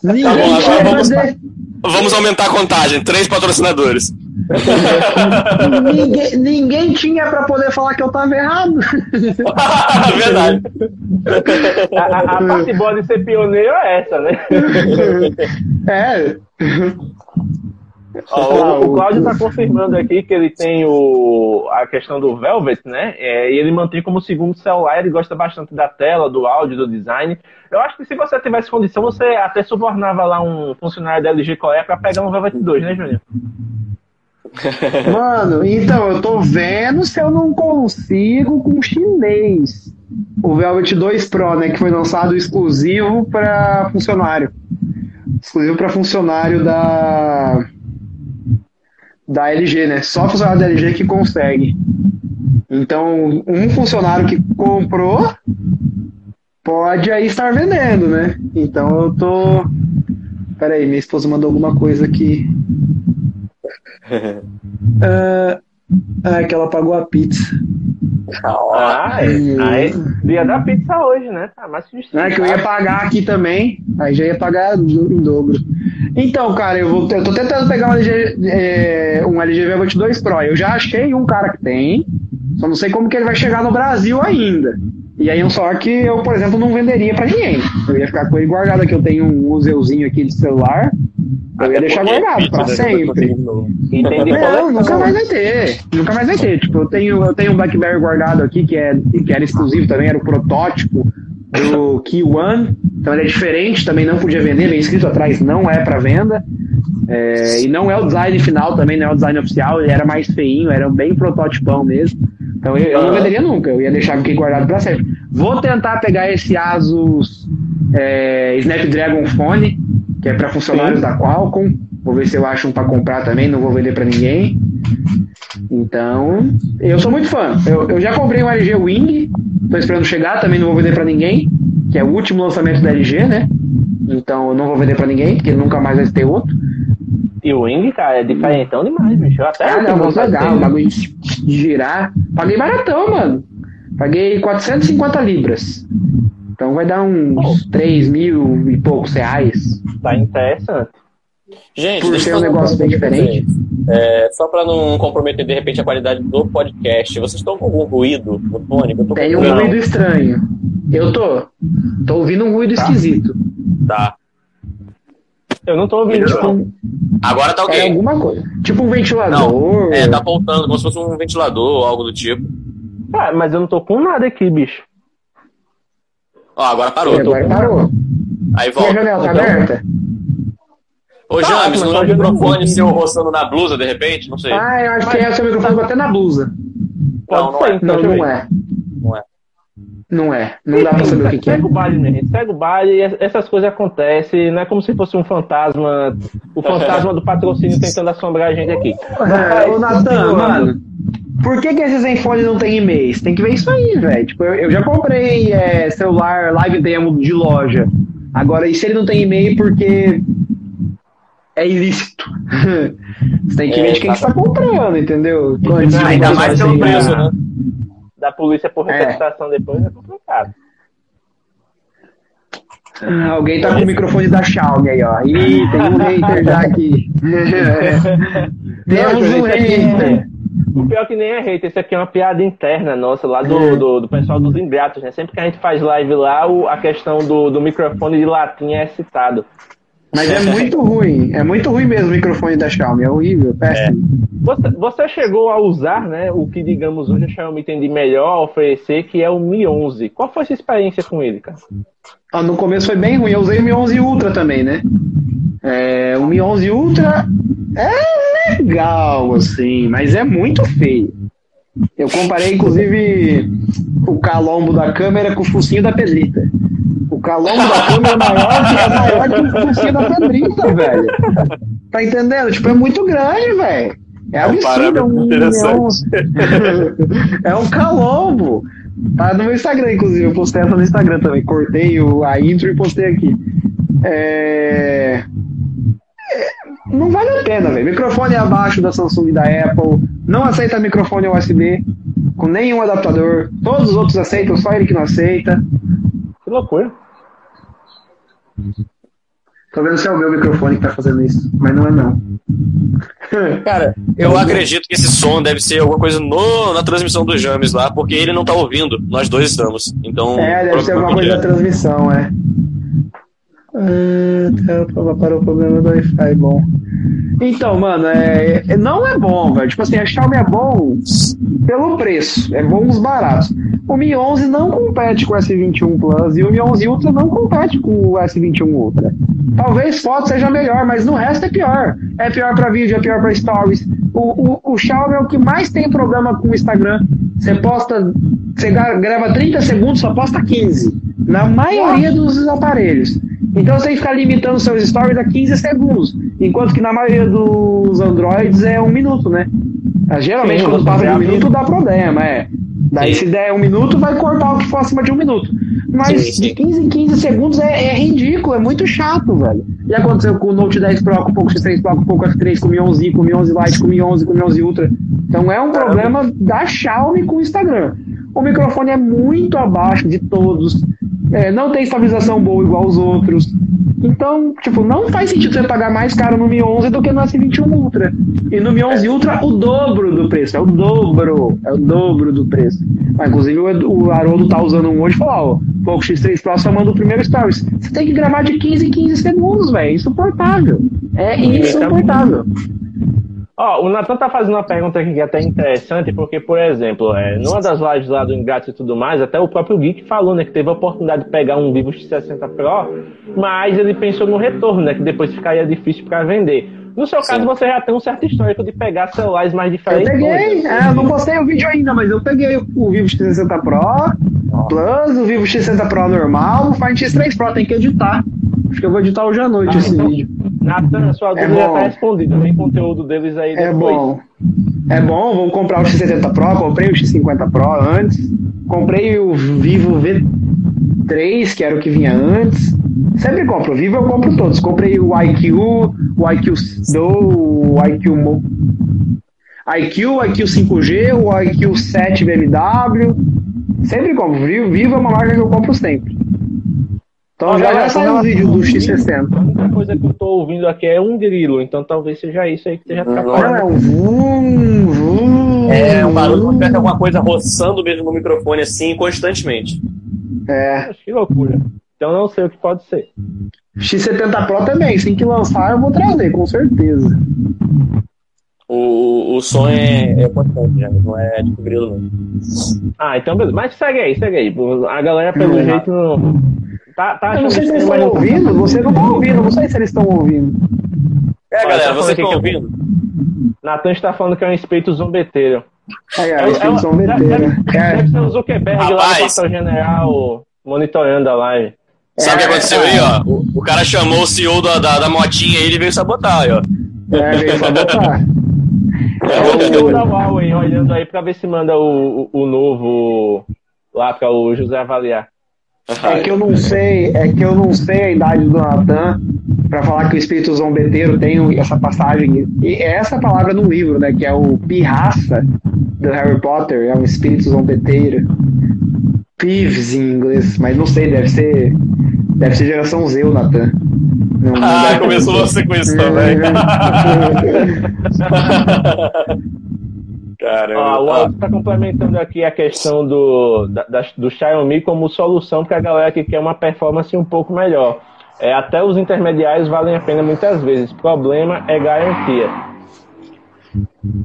Ninguém tá bom, agora vamos, fazer... vamos aumentar a contagem. Três patrocinadores ninguém, ninguém tinha para poder falar que eu tava errado. [LAUGHS] Verdade. A, a, parte boa de ser pioneiro é essa, né? É. Ó, o, o Cláudio está confirmando aqui que ele tem o, a questão do Velvet, né? É, e ele mantém como segundo celular, ele gosta bastante da tela, do áudio, do design. Eu acho que se você tivesse condição, você até subornava lá um funcionário da LG Coreia para pegar um Velvet 2, né, Júnior? Mano, então, eu tô vendo se eu não consigo com chinês. O Velvet 2 Pro, né, que foi lançado exclusivo para funcionário. Exclusivo para funcionário da da LG, né? Só funcionário da LG que consegue. Então, um funcionário que comprou pode aí estar vendendo, né? Então eu tô. Peraí, minha esposa mandou alguma coisa aqui [LAUGHS] ah, que ela pagou a pizza. Ah, é, é, dia da pizza hoje, né? Tá mais. É que eu ia pagar aqui também, aí já ia pagar em dobro. Então, cara, eu, vou, eu tô tentando pegar um LG, é, um LG Velvet 2 Pro. Eu já achei um cara que tem, só não sei como que ele vai chegar no Brasil ainda. E aí um só que eu, por exemplo, não venderia para ninguém. Eu ia ficar com ele guardado aqui. Eu tenho um museuzinho aqui de celular. Eu ia deixar guardado para sempre. Entendi. Não, nunca mais vai ter. Nunca mais vai ter. Tipo, eu tenho, eu tenho um Blackberry guardado aqui que, é, que era exclusivo também, era o protótipo do Key One. Então ele é diferente, também não podia vender, bem escrito atrás, não é para venda. É, e não é o design final também, não é o design oficial, ele era mais feinho, era bem prototipão mesmo. Então eu, eu não venderia nunca, eu ia deixar aqui guardado para sempre. Vou tentar pegar esse Asus é, Snapdragon Phone, que é para funcionários Sim. da Qualcomm. Vou ver se eu acho um para comprar também, não vou vender para ninguém. Então, eu sou muito fã. Eu, eu já comprei um LG Wing, tô esperando chegar, também não vou vender para ninguém, que é o último lançamento da LG, né? Então eu não vou vender para ninguém, porque nunca mais vai ter outro. E o Wing, cara, é diferentão demais, bicho. Eu até ah, não, muito legal, o bagulho de girar. Paguei baratão, mano. Paguei 450 libras. Então vai dar uns oh. 3 mil e poucos reais. Tá interessante. Gente, por ser um negócio bem diferente. É, só para não comprometer de repente a qualidade do podcast, vocês estão com algum ruído no fone? Tem um ruído estranho. Eu tô. Tô ouvindo um ruído tá. esquisito. Tá. Eu não tô ouvindo. Tipo, Agora tá ok. É alguma coisa. Tipo um ventilador. Não, é, tá voltando, como se fosse um ventilador ou algo do tipo. Ah, mas eu não tô com nada aqui, bicho. Ó, agora parou. E agora parou. Aí volta. E a janela tá aberta? Ô, tá, James, não é o microfone seu roçando na blusa, de repente? Não sei. Ah, eu acho mas... que é o seu microfone até na blusa. Não, não, é. Então não, não é. Não é. Não é. Não dá pra saber o que, que é. Segue o baile, minha gente. Segue o baile e essas coisas acontecem. Não é como se fosse um fantasma. O fantasma do patrocínio tentando assombrar a gente aqui. É, ô, Natan, mano. Por que, que esses Zenfone não tem e-mails? Tem que ver isso aí, velho. Tipo, eu, eu, já comprei é, celular live demo de loja. Agora, e se ele não tem e-mail porque é ilícito? [LAUGHS] Você tem que é, ver de quem está comprando, entendeu? Não, ainda mais pelo preço, né? Da polícia por é. representação é. depois é complicado. Ah, alguém tá com o microfone da Xiaomi aí, ó. Ih, tem um hater já aqui. [LAUGHS] Temos um hater. O pior que nem é hater, isso aqui é uma piada interna nossa, lá do, é. do, do, pessoal dos ingratos, né? Sempre que a gente faz live lá, o, a questão do, do microfone de latinha é citado. Mas é muito ruim, é muito ruim mesmo o microfone da Xiaomi, é horrível, péssimo. É. Você, você, chegou a usar, né, o que digamos hoje a Xiaomi tem de melhor a oferecer, que é o Mi 11. Qual foi a sua experiência com ele, cara? Ah, no começo foi bem ruim, eu usei o Mi 11 Ultra também, né? É, o Mi 11 Ultra é legal, assim, mas é muito feio. Eu comparei, inclusive, o calombo da câmera com o focinho da pedrita. O calombo da câmera é maior, é maior que o focinho da pedrita, velho. Tá entendendo? Tipo, é muito grande, velho. É, é absurdo. É um, é, um, é um calombo. Tá no meu Instagram, inclusive. Eu postei essa no Instagram também. Cortei o, a intro e postei aqui. É... é não vale a pena, velho. Microfone abaixo da Samsung e da Apple. Não aceita microfone USB com nenhum adaptador. Todos os outros aceitam, só ele que não aceita. Que loucura. Tô vendo se é o meu microfone que tá fazendo isso, mas não é não. Cara, eu acredito que esse som deve ser alguma coisa no, na transmissão do James lá, porque ele não tá ouvindo, nós dois estamos. Então. É, deve ser alguma coisa da transmissão, é. Ah, tá, parou o problema do Wi-Fi, bom. Então, mano, é, é, não é bom, velho. Tipo assim, a Xiaomi é bom pelo preço, é bom os baratos. O Mi 11 não compete com o S21 Plus e o Mi 11 Ultra não compete com o S21 Ultra. Talvez foto seja melhor, mas no resto é pior. É pior para vídeo, é pior para stories. O, o, o Xiaomi é o que mais tem problema com o Instagram. Você posta, você grava 30 segundos, só posta 15. Na maioria dos aparelhos. Então você tem que ficar limitando seus stories a 15 segundos. Enquanto que na maioria dos Androids é um minuto, né? Ah, geralmente Sim, quando passa de um minuto dá problema, é. Daí sim. se der um minuto, vai cortar o que for acima de um minuto. Mas sim, sim. de 15 em 15 segundos é, é, ridículo, é muito chato, velho. E aconteceu com o Note 10 Pro, com o Poco X3 Pro, com o Poco F3, com o Mi 11, com o Mi 11 Lite, com o Mi 11, com o Mi 11 Ultra. Então é um problema da Xiaomi com o Instagram. O microfone é muito abaixo de todos. É, não tem estabilização boa igual os outros. Então, tipo, não faz sentido você pagar mais caro no Mi 11 do que no S21 Ultra. E no Mi 11 Ultra, o dobro do preço. É o dobro. É o dobro do preço. Mas, inclusive, o, o Haroldo tá usando um hoje e falou, ó, o Poco X3 Pro só manda o primeiro Stories. Você tem que gravar de 15 em 15 segundos, velho. Insuportável. É insuportável. Ó, o Natan tá fazendo uma pergunta aqui que é até interessante, porque, por exemplo, é, numa das lives lá do Ingrato e tudo mais, até o próprio Geek falou, né, que teve a oportunidade de pegar um Vivo X60 Pro, mas ele pensou no retorno, né, que depois ficaria difícil para vender. No seu caso, Sim. você já tem um certo histórico de pegar celulares mais diferentes. Eu peguei, é, eu não postei o vídeo ainda, mas eu peguei o Vivo X60 Pro, Plus, o Vivo X60 Pro normal, o Find X3 Pro, tem que editar. Acho que eu vou editar hoje à noite ah, esse então, vídeo. Natan, sua é dúvida é já está respondida. Tem conteúdo deles aí depois. É bom. É bom, vamos comprar o X70 Pro. Comprei o X50 Pro antes. Comprei o Vivo V3, que era o que vinha antes. Sempre compro. Vivo eu compro todos. Comprei o IQ, o IQ Do, o IQ Mo... IQ, IQ 5G, o IQ 7 BMW. Sempre compro. Vivo é uma marca que eu compro sempre. Então já, já saiu o vídeo do X60. A única coisa que eu tô ouvindo aqui é um grilo, então talvez seja isso aí que esteja atrapalhando. É um vum, vum, É um barulho tiver alguma coisa roçando mesmo no microfone assim constantemente. É. Que loucura. Então não sei o que pode ser. X70 Pro também, assim que lançar eu vou trazer, com certeza. O, o som é, é constante, né? não é tipo grilo, não. Ah, então beleza. Mas segue aí, segue aí. A galera, pelo hum. jeito, não Tá, tá eu não sei se eles estão ouvindo, você não tá ouvindo, não sei se eles estão ouvindo. É, galera, você tá ouvindo? Natan está falando que é um espírito zombeteiro. É, é, um espírito é, zombeteiro. Deve, é. deve ser o Zuckerberg Rapaz. lá no quartel general monitorando a live. Sabe o que aconteceu aí, ó? O, o, cara chamou o CEO da, da, da motinha e ele veio sabotar aí, ó. É, veio sabotar. É, o da Huawei olhando aí pra ver se manda o, o, o novo lá para o José avaliar. É que eu não sei, é que eu não sei a idade do Natan para falar que o espírito zombeteiro tem essa passagem. E é essa palavra no livro, né? Que é o pirraça do Harry Potter, é um espírito zombeteiro. Peeves em inglês, mas não sei, deve ser. Deve ser geração Z, o Natan. ah, começou você com isso também. [LAUGHS] Caramba. Ah, o Alex está complementando aqui a questão do, da, do Xiaomi como solução para a galera que quer uma performance um pouco melhor. É, até os intermediários valem a pena muitas vezes. Problema é garantia.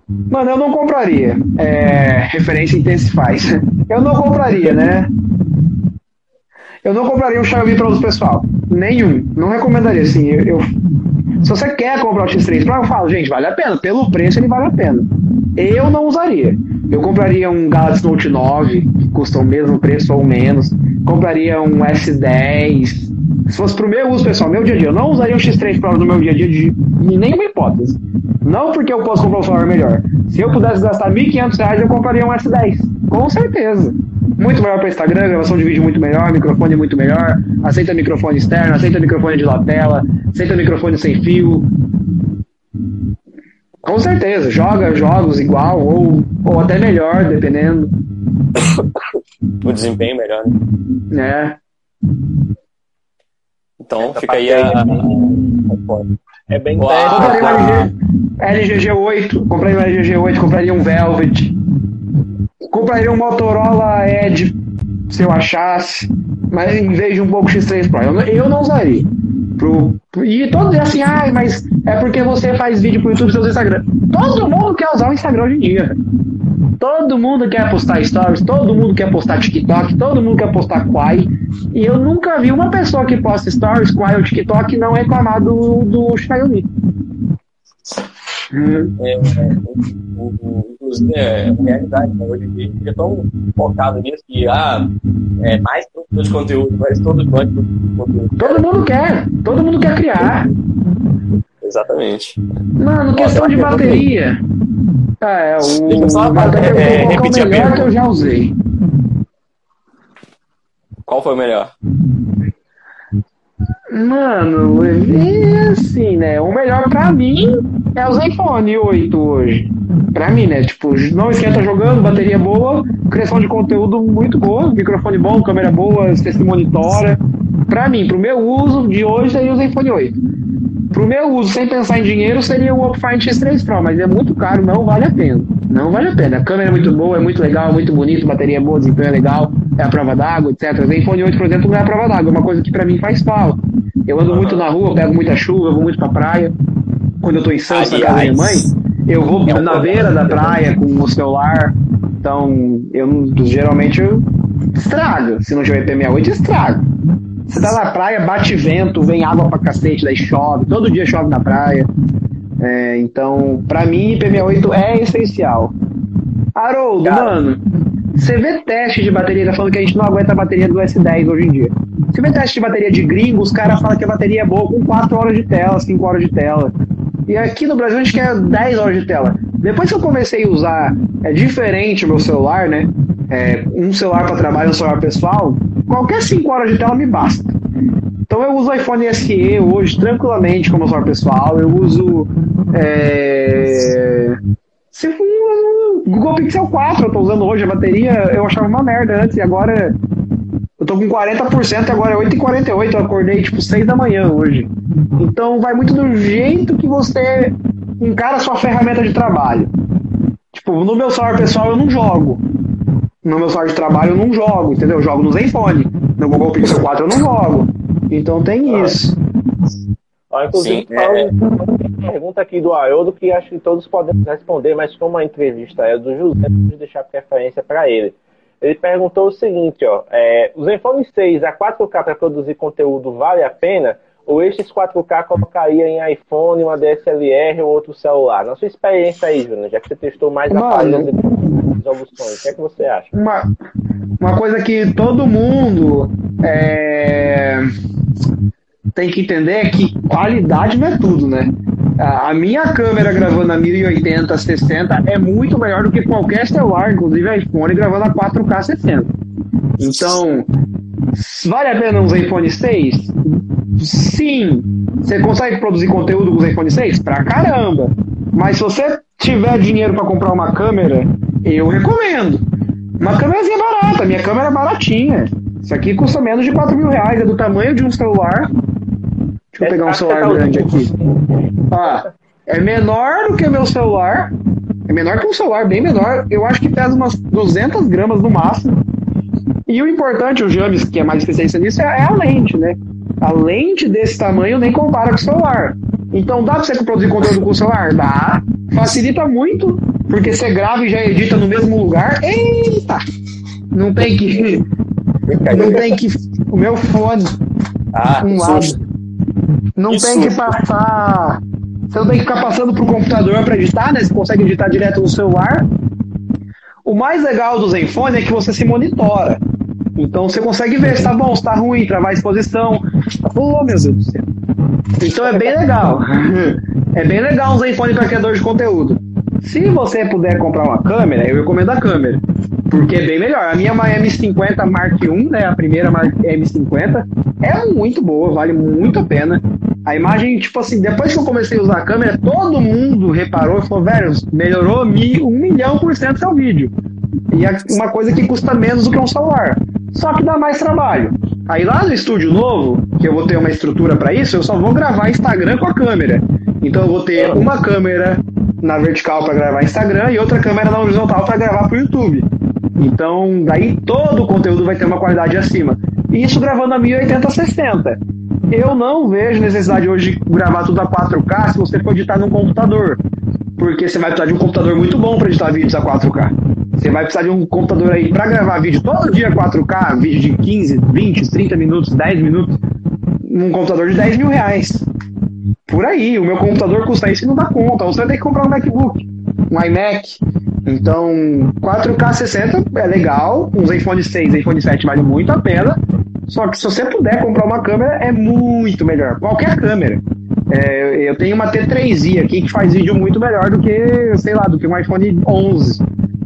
Mano, eu não compraria. É, referência Intensifaz. Eu não compraria, né? Eu não compraria um Xiaomi para uso pessoal. Nenhum. Não recomendaria, assim. Eu, eu, se você quer comprar o X3 Pro, eu falo, gente, vale a pena. Pelo preço, ele vale a pena. Eu não usaria. Eu compraria um Galaxy Note 9, que custa o mesmo preço ou menos. Compraria um S10. Se fosse pro meu uso pessoal, meu dia a dia, eu não usaria o X3 Pro no meu dia a dia de nenhuma hipótese. Não porque eu posso comprar um celular melhor. Se eu pudesse gastar R$ 1.500, eu compraria um S10. Com certeza. Muito melhor para Instagram, gravação de vídeo muito melhor, microfone muito melhor, aceita microfone externo, aceita microfone de lapela, aceita microfone sem fio. Com certeza, joga jogos igual ou, ou até melhor, dependendo. [COUGHS] O desempenho melhor, né? É. Então fica aí a. É bem Compraria um LG, LG G8, compraria um LG G8, compraria um Velvet. Compraria um Motorola Edge se eu achasse, mas em vez de um pouco X3 Pro, eu, eu não usaria. Pro, e todos assim, ah, mas é porque você faz vídeo pro YouTube e seu Instagram. Todo mundo quer usar o Instagram hoje em dia. Todo mundo quer postar stories, todo mundo quer postar TikTok, todo mundo quer postar Quai. E eu nunca vi uma pessoa que posta stories, Quai ou TikTok não reclamar do, do Xiaomi. Hum. É, inclusive, é uma realidade. Né? Hoje em dia a gente é tão focado nisso que ah, é mais produtor de conteúdo, mas todo mundo de conteúdo. Todo mundo quer, todo mundo quer criar. Exatamente. Mano, questão de bateria. Ah, é, o Deixa eu só é, é, repetir o melhor que eu já usei. Qual foi o melhor? Mano, é assim, né? O melhor pra mim é o Zenfone 8 hoje. Pra mim, né? Tipo, não esquenta jogando, bateria boa, criação de conteúdo muito boa, microfone bom, câmera boa, você monitora. Pra mim, pro meu uso de hoje seria o Zenfone 8. Pro meu uso, sem pensar em dinheiro, seria o Opfine X3 Pro, mas é muito caro, não vale a pena. Não vale a pena. A câmera é muito boa, é muito legal, é muito bonito, bateria é boa, desempenho é legal, é a prova d'água, etc. O Zenfone 8, por exemplo, não é a prova d'água, é uma coisa que pra mim faz falta. Eu ando muito na rua, pego muita chuva, vou muito pra praia. Quando eu tô em Santos, na casa da minha mãe, Eu vou na beira da praia com o celular, então eu geralmente eu estrago. Se não tiver IP68, estrago. Você tá na praia, bate vento, vem água pra cacete, daí chove, todo dia chove na praia. É, então, pra mim, IP68 é essencial. Haroldo, Cara. mano, você vê teste de bateria, tá falando que a gente não aguenta a bateria do S10 hoje em dia. Você vê teste de bateria de gringo, os caras falam que a bateria é boa com 4 horas de tela, 5 horas de tela. E aqui no Brasil a gente quer 10 horas de tela. Depois que eu comecei a usar, é diferente o meu celular, né? É, um celular para trabalho, um celular pessoal, qualquer 5 horas de tela me basta. Então eu uso o iPhone SE hoje tranquilamente como celular pessoal. Eu uso. É... Se Google Pixel 4 eu tô usando hoje, a bateria eu achava uma merda antes e agora eu tô com 40% e agora é 8h48, eu acordei tipo 6 da manhã hoje. Então vai muito do jeito que você encara a sua ferramenta de trabalho. Tipo, no meu celular pessoal eu não jogo. No meu celular de trabalho eu não jogo, entendeu? Eu jogo no Zenfone. No Google Pixel 4 eu não jogo. Então tem isso. Ah, inclusive, Sim, é... uma pergunta aqui do Haroldo que acho que todos podem responder, mas como a entrevista é do José, vou deixar preferência para ele. Ele perguntou o seguinte, ó, é, o Zenfone 6 a 4K para produzir conteúdo vale a pena? Ou estes 4K colocaria em iPhone, uma DSLR ou outro celular? Na sua experiência aí, Júnior, já que você testou mais aparelhos e resoluções, o que é que você acha? Uma, uma coisa que todo mundo é, tem que entender é que qualidade não é tudo, né? A minha câmera gravando a 1080, 60 é muito melhor do que qualquer celular, inclusive iPhone, gravando a 4K 60. Então, vale a pena um iPhone 6? Sim. Você consegue produzir conteúdo com os iPhone 6? Pra caramba. Mas se você tiver dinheiro para comprar uma câmera, eu recomendo. Uma câmerazinha barata, minha câmera é baratinha. Isso aqui custa menos de 4 mil reais, é do tamanho de um celular. Deixa eu pegar um celular grande aqui. Ah, é menor do que meu celular. É menor que um celular, bem menor. Eu acho que pesa umas 200 gramas no máximo. E o importante, o James, que é mais especialista nisso, é, é a lente, né? A lente desse tamanho nem compara com o celular. Então dá pra você produzir conteúdo com o celular? Dá. Facilita muito, porque você grava e já edita no mesmo lugar. Eita! Não tem que. Não tem que. O meu fone. Ah, um lado. Não tem que passar. Você não tem que ficar passando pro computador para editar, né? Você consegue editar direto no celular. O mais legal do Zenfone é que você se monitora. Então você consegue ver se tá bom, se tá ruim, travar a exposição. Oh, meu Deus do céu. Então é bem legal. [LAUGHS] É bem legal um Zenfone para criador de conteúdo. Se você puder comprar uma câmera, eu recomendo a câmera. Porque é bem melhor. A minha é uma M50 Mark I, né? A primeira Mark M50. É muito boa, vale muito a pena. A imagem, tipo assim, depois que eu comecei a usar a câmera, todo mundo reparou e falou, velho, melhorou um milhão por cento seu vídeo. E é uma coisa que custa menos do que um celular. Só que dá mais trabalho. Aí lá no estúdio novo, que eu vou ter uma estrutura para isso, eu só vou gravar Instagram com a câmera. Então eu vou ter uma câmera na vertical para gravar Instagram e outra câmera na horizontal para gravar para o YouTube. Então, daí todo o conteúdo vai ter uma qualidade acima. Isso gravando a 1080 60. Eu não vejo necessidade hoje de gravar tudo a 4K se você for editar num computador. Porque você vai precisar de um computador muito bom para editar vídeos a 4K. Você vai precisar de um computador aí para gravar vídeo todo dia 4K, vídeo de 15, 20, 30 minutos, 10 minutos, num computador de 10 mil reais por aí. O meu computador custa isso e não dá conta. Você vai ter que comprar um MacBook, um iMac. Então, 4K 60 é legal. Os iPhone 6 iPhone 7 vale muito a pena. Só que se você puder comprar uma câmera, é muito melhor. Qualquer câmera. É, eu tenho uma T3i aqui que faz vídeo muito melhor do que, sei lá, do que um iPhone 11.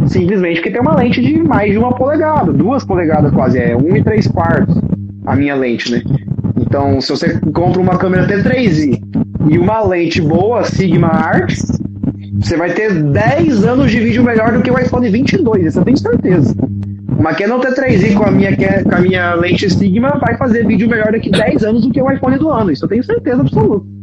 Simplesmente porque tem uma lente de mais de uma polegada, duas polegadas quase, é um e três quartos a minha lente, né? Então, se você compra uma câmera T3i e uma lente boa, Sigma Art, você vai ter 10 anos de vídeo melhor do que o iPhone 22, isso eu tenho certeza. Uma Canon T3i com a minha, com a minha lente Sigma vai fazer vídeo melhor daqui 10 anos do que o iPhone do ano, isso eu tenho certeza absoluta.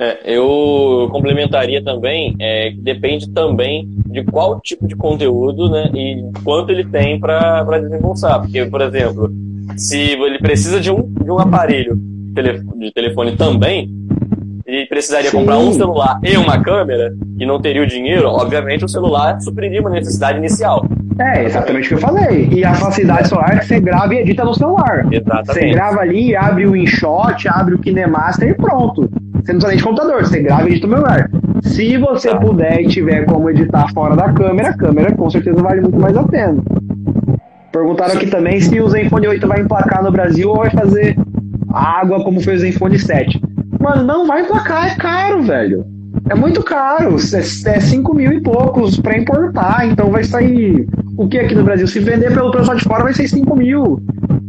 É, eu complementaria também é, que depende também de qual tipo de conteúdo né, e quanto ele tem para desembolsar. Porque, por exemplo, se ele precisa de um, de um aparelho de telefone também, e precisaria Sim. comprar um celular e uma câmera, e não teria o dinheiro, obviamente o celular supriria uma necessidade inicial. É, exatamente o que eu falei. E a facilidade é que você grava e edita no celular. Você Exatamente. grava ali, abre o InShot, abre o KineMaster e pronto. Você não precisa nem de computador, você grava e edita no celular. Se você Tá. puder e tiver como editar fora da câmera, a câmera com certeza vale muito mais a pena. Perguntaram aqui também se o Zenfone 8 vai emplacar no Brasil ou vai fazer água como fez o Zenfone 7. Mano, não vai emplacar, é caro, velho. É muito caro, é, é 5 mil e poucos pra importar, então vai sair o que aqui no Brasil? Se vender pelo preço lá de fora vai ser 5 mil.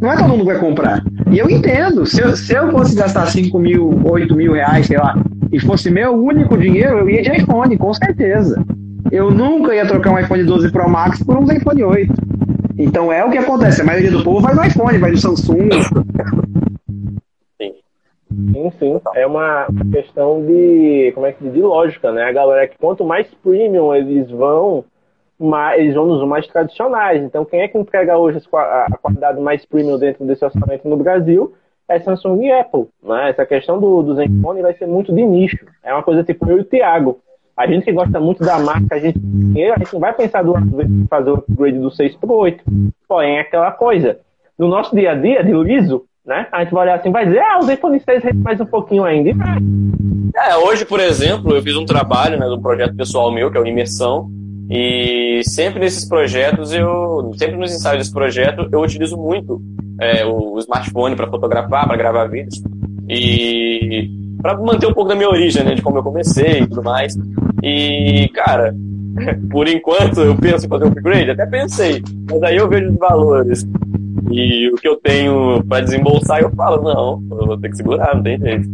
Não é todo mundo que vai comprar. E eu entendo, se eu, se eu fosse gastar 5 mil, 8 mil reais, sei lá, e fosse meu único dinheiro, eu ia de iPhone, com certeza. Eu nunca ia trocar um iPhone 12 Pro Max por um iPhone 8. Então é o que acontece, a maioria do povo vai no iPhone, vai no Samsung. Sim, sim. É uma questão de, como é que de lógica, né? A galera que quanto mais premium eles vão, mais, eles vão nos mais tradicionais. Então, quem é que entrega hoje a qualidade mais premium dentro desse orçamento no Brasil? É Samsung e Apple. Né? Essa questão do, do Zenfone vai ser muito de nicho. É uma coisa tipo eu e o Thiago. A gente que gosta muito da marca, a gente, a gente vai pensar duas vezes fazer o upgrade do 6 pro 8. Porém, é aquela coisa. No nosso dia a dia, de liso, né? A gente vai olhar assim, vai dizer, ah, o Zenfone 6 rende mais um pouquinho ainda. É, hoje, por exemplo, eu fiz um trabalho né, do projeto pessoal meu, que é o Imersão, e sempre nesses projetos, eu sempre nos ensaios desse projeto, eu utilizo muito é, o, o smartphone para fotografar, para gravar vídeos, e para manter um pouco da minha origem, né, de como eu comecei e tudo mais. E, cara, [LAUGHS] por enquanto eu penso em fazer um upgrade, até pensei, mas aí eu vejo os valores e o que eu tenho para desembolsar, eu falo, não, eu vou ter que segurar, não tem jeito.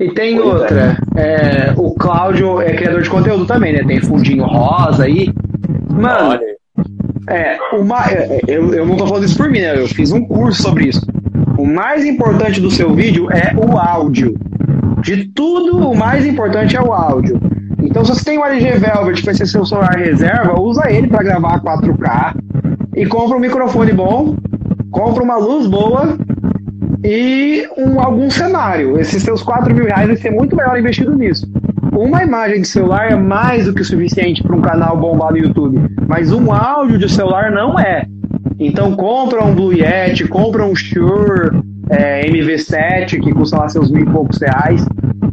E tem é. outra, é, o Cláudio é criador de conteúdo também, né? Tem fundinho rosa aí. Mano, Olha, É, o ma- é, eu, eu não tô falando isso por mim, né? Eu fiz um curso sobre isso. O mais importante do seu vídeo é o áudio. De tudo, o mais importante é o áudio. Então, se você tem um LG Velvet, que vai ser seu celular reserva, usa ele para gravar 4K e compra um microfone bom, compra uma luz boa e um, algum cenário. Esses seus 4 mil reais vai ser muito melhor investido nisso. Uma imagem de celular é mais do que o suficiente para um canal bombar no YouTube, mas um áudio de celular não é. Então compra um Blue Yeti, compra um Shure é, MV7 que custa lá seus mil e poucos reais,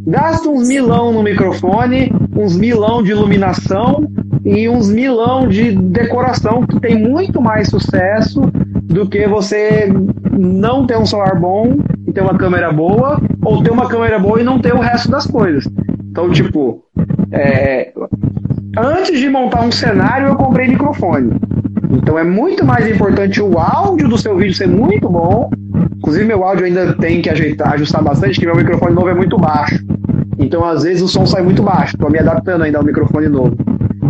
gasta uns milão no microfone, uns milão de iluminação e uns milão de decoração que tem muito mais sucesso do que você não ter um celular bom e ter uma câmera boa, ou ter uma câmera boa e não ter o resto das coisas. Então, tipo, é, antes de montar um cenário, eu comprei microfone. Então é muito mais importante o áudio do seu vídeo ser muito bom. Inclusive, meu áudio ainda tem que ajeitar, ajustar bastante, que meu microfone novo é muito baixo. Então, às vezes, o som sai muito baixo. Estou me adaptando ainda ao microfone novo.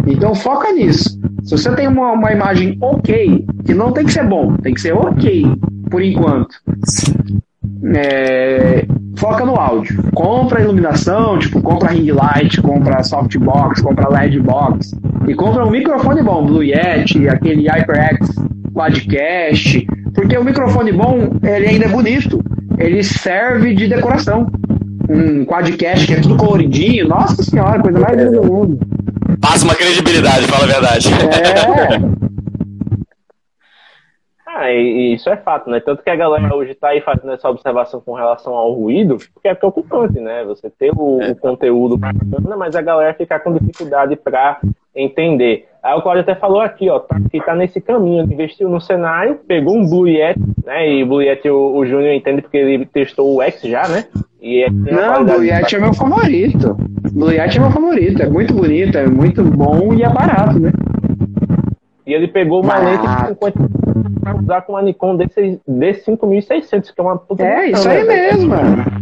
Então, foca nisso. Se você tem uma, uma imagem ok, que não tem que ser bom, tem que ser ok, por enquanto. É, foca no áudio. Compra iluminação, tipo, compra ring light, compra softbox, compra LED box. E compra um microfone bom, Blue Yeti, aquele HyperX Quadcast. Porque o microfone bom, ele ainda é bonito. Ele serve de decoração. Um Quadcast que é tudo coloridinho. Nossa senhora, coisa mais linda do mundo. Passa uma credibilidade, fala a verdade. É. Ah, e, isso é fato, né? Tanto que a galera hoje tá aí fazendo essa observação com relação ao ruído, porque é preocupante, né? Você ter o, o conteúdo mas a galera ficar com dificuldade para entender. Aí o Claudio até falou aqui, ó, tá, que tá nesse caminho, investiu no cenário, pegou um Blue Yeti, né? E Blue Yeti o, o Júnior entende porque ele testou o X já, né? E é, Não, Blue Yeti é meu favorito. Blue Yeti é meu favorito. É muito bonito, é muito bom e é barato, né? E ele pegou uma lente de 50 para usar com uma Nikon D6 D5600, que é uma puta É, isso aí velho. mesmo.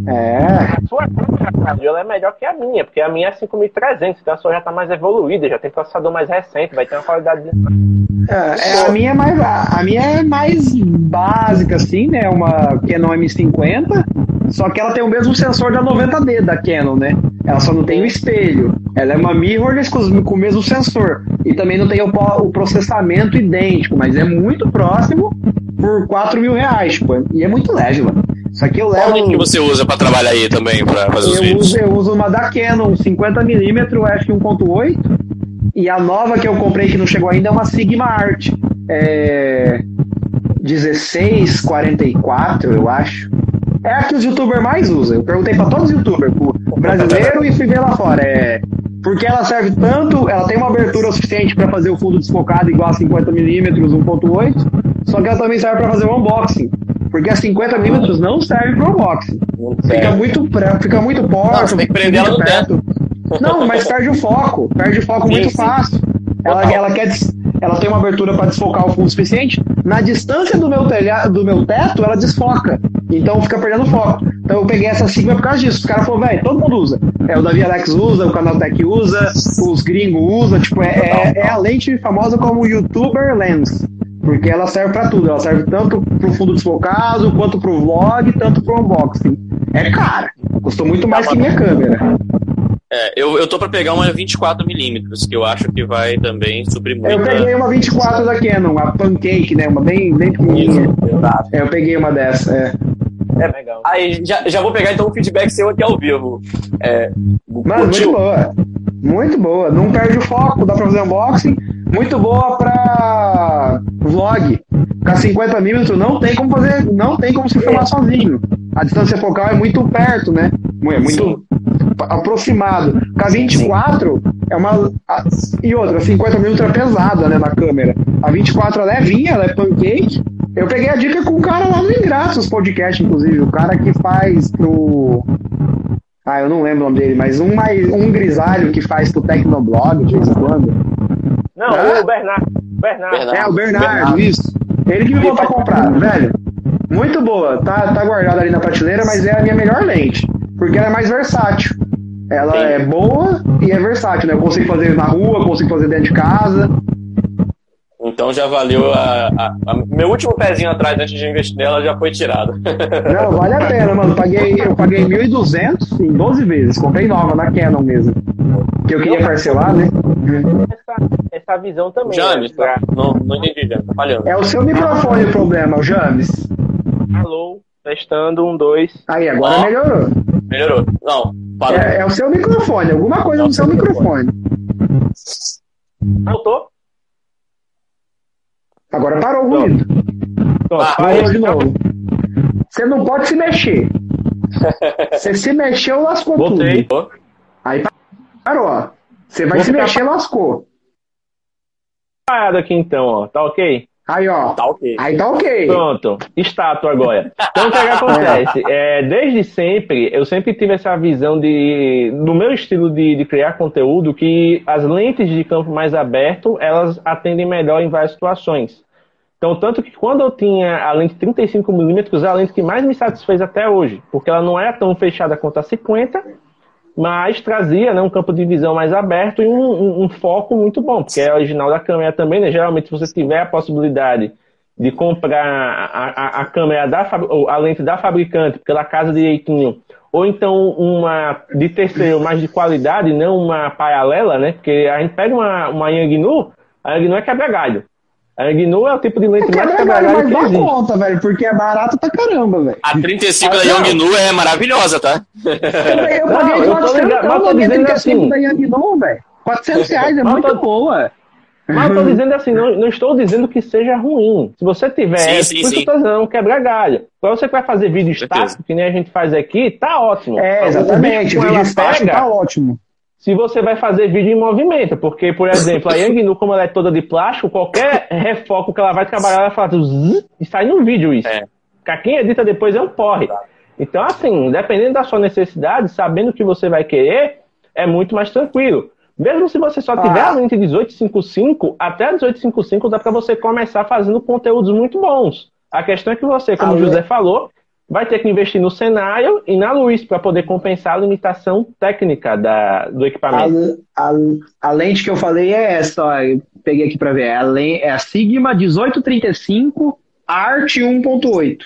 É. A sua câmera, ela é melhor que a minha, porque a minha é 5300, então a sua já tá mais evoluída, já tem processador mais recente, vai ter uma qualidade. É, é, a minha é mais a minha é mais básica assim, né? Uma Canon M50, só que ela tem o mesmo sensor da 90D da Canon, né? Ela só não tem o espelho. Ela é uma mirrorless com, os- com o mesmo sensor e também não tem o, o processamento idêntico, mas é muito próximo por 4 mil reais, tipo, e é muito leve, mano. Isso aqui eu Qual levo. lente que você usa pra trabalhar aí também, pra fazer os Eu vídeos? uso, eu uso uma da Canon 50mm f1.8 e a nova que eu comprei que não chegou ainda é uma Sigma Art é 1644 eu acho é a que os youtubers mais usam eu perguntei pra todos os youtubers pro brasileiro e fui ver lá fora é porque ela serve tanto ela tem uma abertura suficiente para fazer o fundo desfocado igual a 50mm 1.8 só que ela também serve para fazer o unboxing porque a 50mm não serve para unboxing Fica serve. muito, pra- fica muito você tem que prender ela no perto. Não, mas perde o foco. Perde o foco Sim, muito sim. fácil. Ela, ela, quer, ela tem uma abertura para desfocar o fundo suficiente. Na distância do meu, telha, do meu teto, ela desfoca. Então fica perdendo foco. Então eu peguei essa Sigma por causa disso. Os caras falaram, velho, todo mundo usa. É, o Davi Alex usa, o Canaltech usa, os gringos usam. Tipo, é, é, é a lente famosa como YouTuber Lens. Porque ela serve pra tudo. Ela serve tanto pro fundo desfocado, quanto pro vlog, tanto pro unboxing. É cara. Custou muito mais que minha câmera. É, eu, eu tô pra pegar uma 24mm, que eu acho que vai também suprir muito. Eu peguei uma 24 da Canon, a Pancake, né? Uma bem, bem pequenininha. É, eu peguei uma dessa. É. É legal. Aí, já, já vou pegar então o feedback seu aqui ao vivo. É, Mano, muito boa. Muito boa. Não perde o foco, dá pra fazer unboxing. Muito boa pra vlog. Com a 50mm não tem como fazer, não tem como se filmar sozinho. A distância focal é muito perto, né? É muito aproximado. Com a 24 é uma. a- e outra, a 50mm é pesada, né, na câmera. A 24 é levinha, ela é pancake. Eu peguei a dica com o cara lá no Ingratos Podcast, inclusive. O cara que faz pro. Ah, eu não lembro o nome dele, mas um, mais, um grisalho que faz pro Tecnoblog de vez em quando. Não, Ah. o Bernardo. Bernardo. Bernardo. É, o Bernardo, Bernardo. isso. Ele que me botou comprar, velho. Muito boa. Tá, tá guardada ali na prateleira, mas é a minha melhor lente. Porque ela é mais versátil. Ela Sim. é boa e é versátil, né? Eu consigo fazer na rua, consigo fazer dentro de casa. Então já valeu a, a- a- Meu último pezinho atrás antes de investir nela já foi tirado. [LAUGHS] Não, vale a pena, mano. Paguei, eu paguei 1.200 em 12 vezes. Comprei nova, na Canon mesmo. Que eu queria parcelar, né? Essa, essa visão também. James, né? Tá? não, não entendi, James, tá falhando. É o seu microfone o problema, o James. Alô, testando, um, dois. Aí, agora Ó. melhorou. Melhorou. Não, parou. É, é o seu microfone, alguma coisa no seu microfone. Voltou? Agora parou o ruído. Ah. Parou de novo. Você não pode se mexer. [LAUGHS] Você se mexeu, lascou Voltei. tudo. Aí parou, ó. Você vai Vou se mexer, lascou. Parado aqui então, ó. Tá ok? Aí, ó. Tá ok. Aí tá ok. Pronto, estátua agora. Então o que, é que acontece? [LAUGHS] É, desde sempre, eu sempre tive essa visão de, no meu estilo de, de criar conteúdo, que as lentes de campo mais aberto, elas atendem melhor em várias situações. Então, tanto que quando eu tinha a lente 35mm, é a lente que mais me satisfez até hoje, porque ela não era tão fechada quanto a 50, mas trazia né, um campo de visão mais aberto e um, um- um foco muito bom, porque é original da câmera também, né? Geralmente, se você tiver a possibilidade de comprar a, a, a câmera da a lente da fabricante pela casa direitinho, ou então uma de terceiro, mas de qualidade, não uma paralela, né? Porque a gente pega uma, uma Yangnu, a Yangnu é quebra-galho. A Yangnu é o tipo de lente mais Quebra quebra-galho mais que dá existe. conta, velho, porque é barato pra caramba, velho. A 35 da Ah, não. Yongnu é maravilhosa, tá? Eu, eu Não, paguei eu tô 400 ligado, mas eu tô na minha dizendo 35 assim. da Yangnon, velho. 400 reais é Mas muito tô- boa. Mas eu tô [LAUGHS] dizendo assim, não, não estou dizendo que seja ruim. Se você tiver, Sim, é, sim, por isso sim. que eu tô dizendo, não quebra galho. Pra você vai fazer vídeo estático, que nem a gente faz aqui, tá ótimo. É, exatamente. vídeo O vídeo ela estático pega, tá ótimo. Se você vai fazer vídeo em movimento, porque, por exemplo, a Yangnu, como ela é toda de plástico, qualquer refoco que ela vai trabalhar, ela faz zzz, e sai no vídeo isso. É. Quem edita depois é um porre. Então, assim, dependendo da sua necessidade, sabendo o que você vai querer, é muito mais tranquilo. Mesmo se você só tiver Ah. a lente 1855, até a 1855 dá pra você começar fazendo conteúdos muito bons. A questão é que você, como Ah, o José falou, vai ter que investir no cenário e na luz para poder compensar a limitação técnica da, do A, equipamento. a, a lente que eu falei é essa, ó. Eu peguei aqui pra ver. É a, é a Sigma 1835 Art 1.8.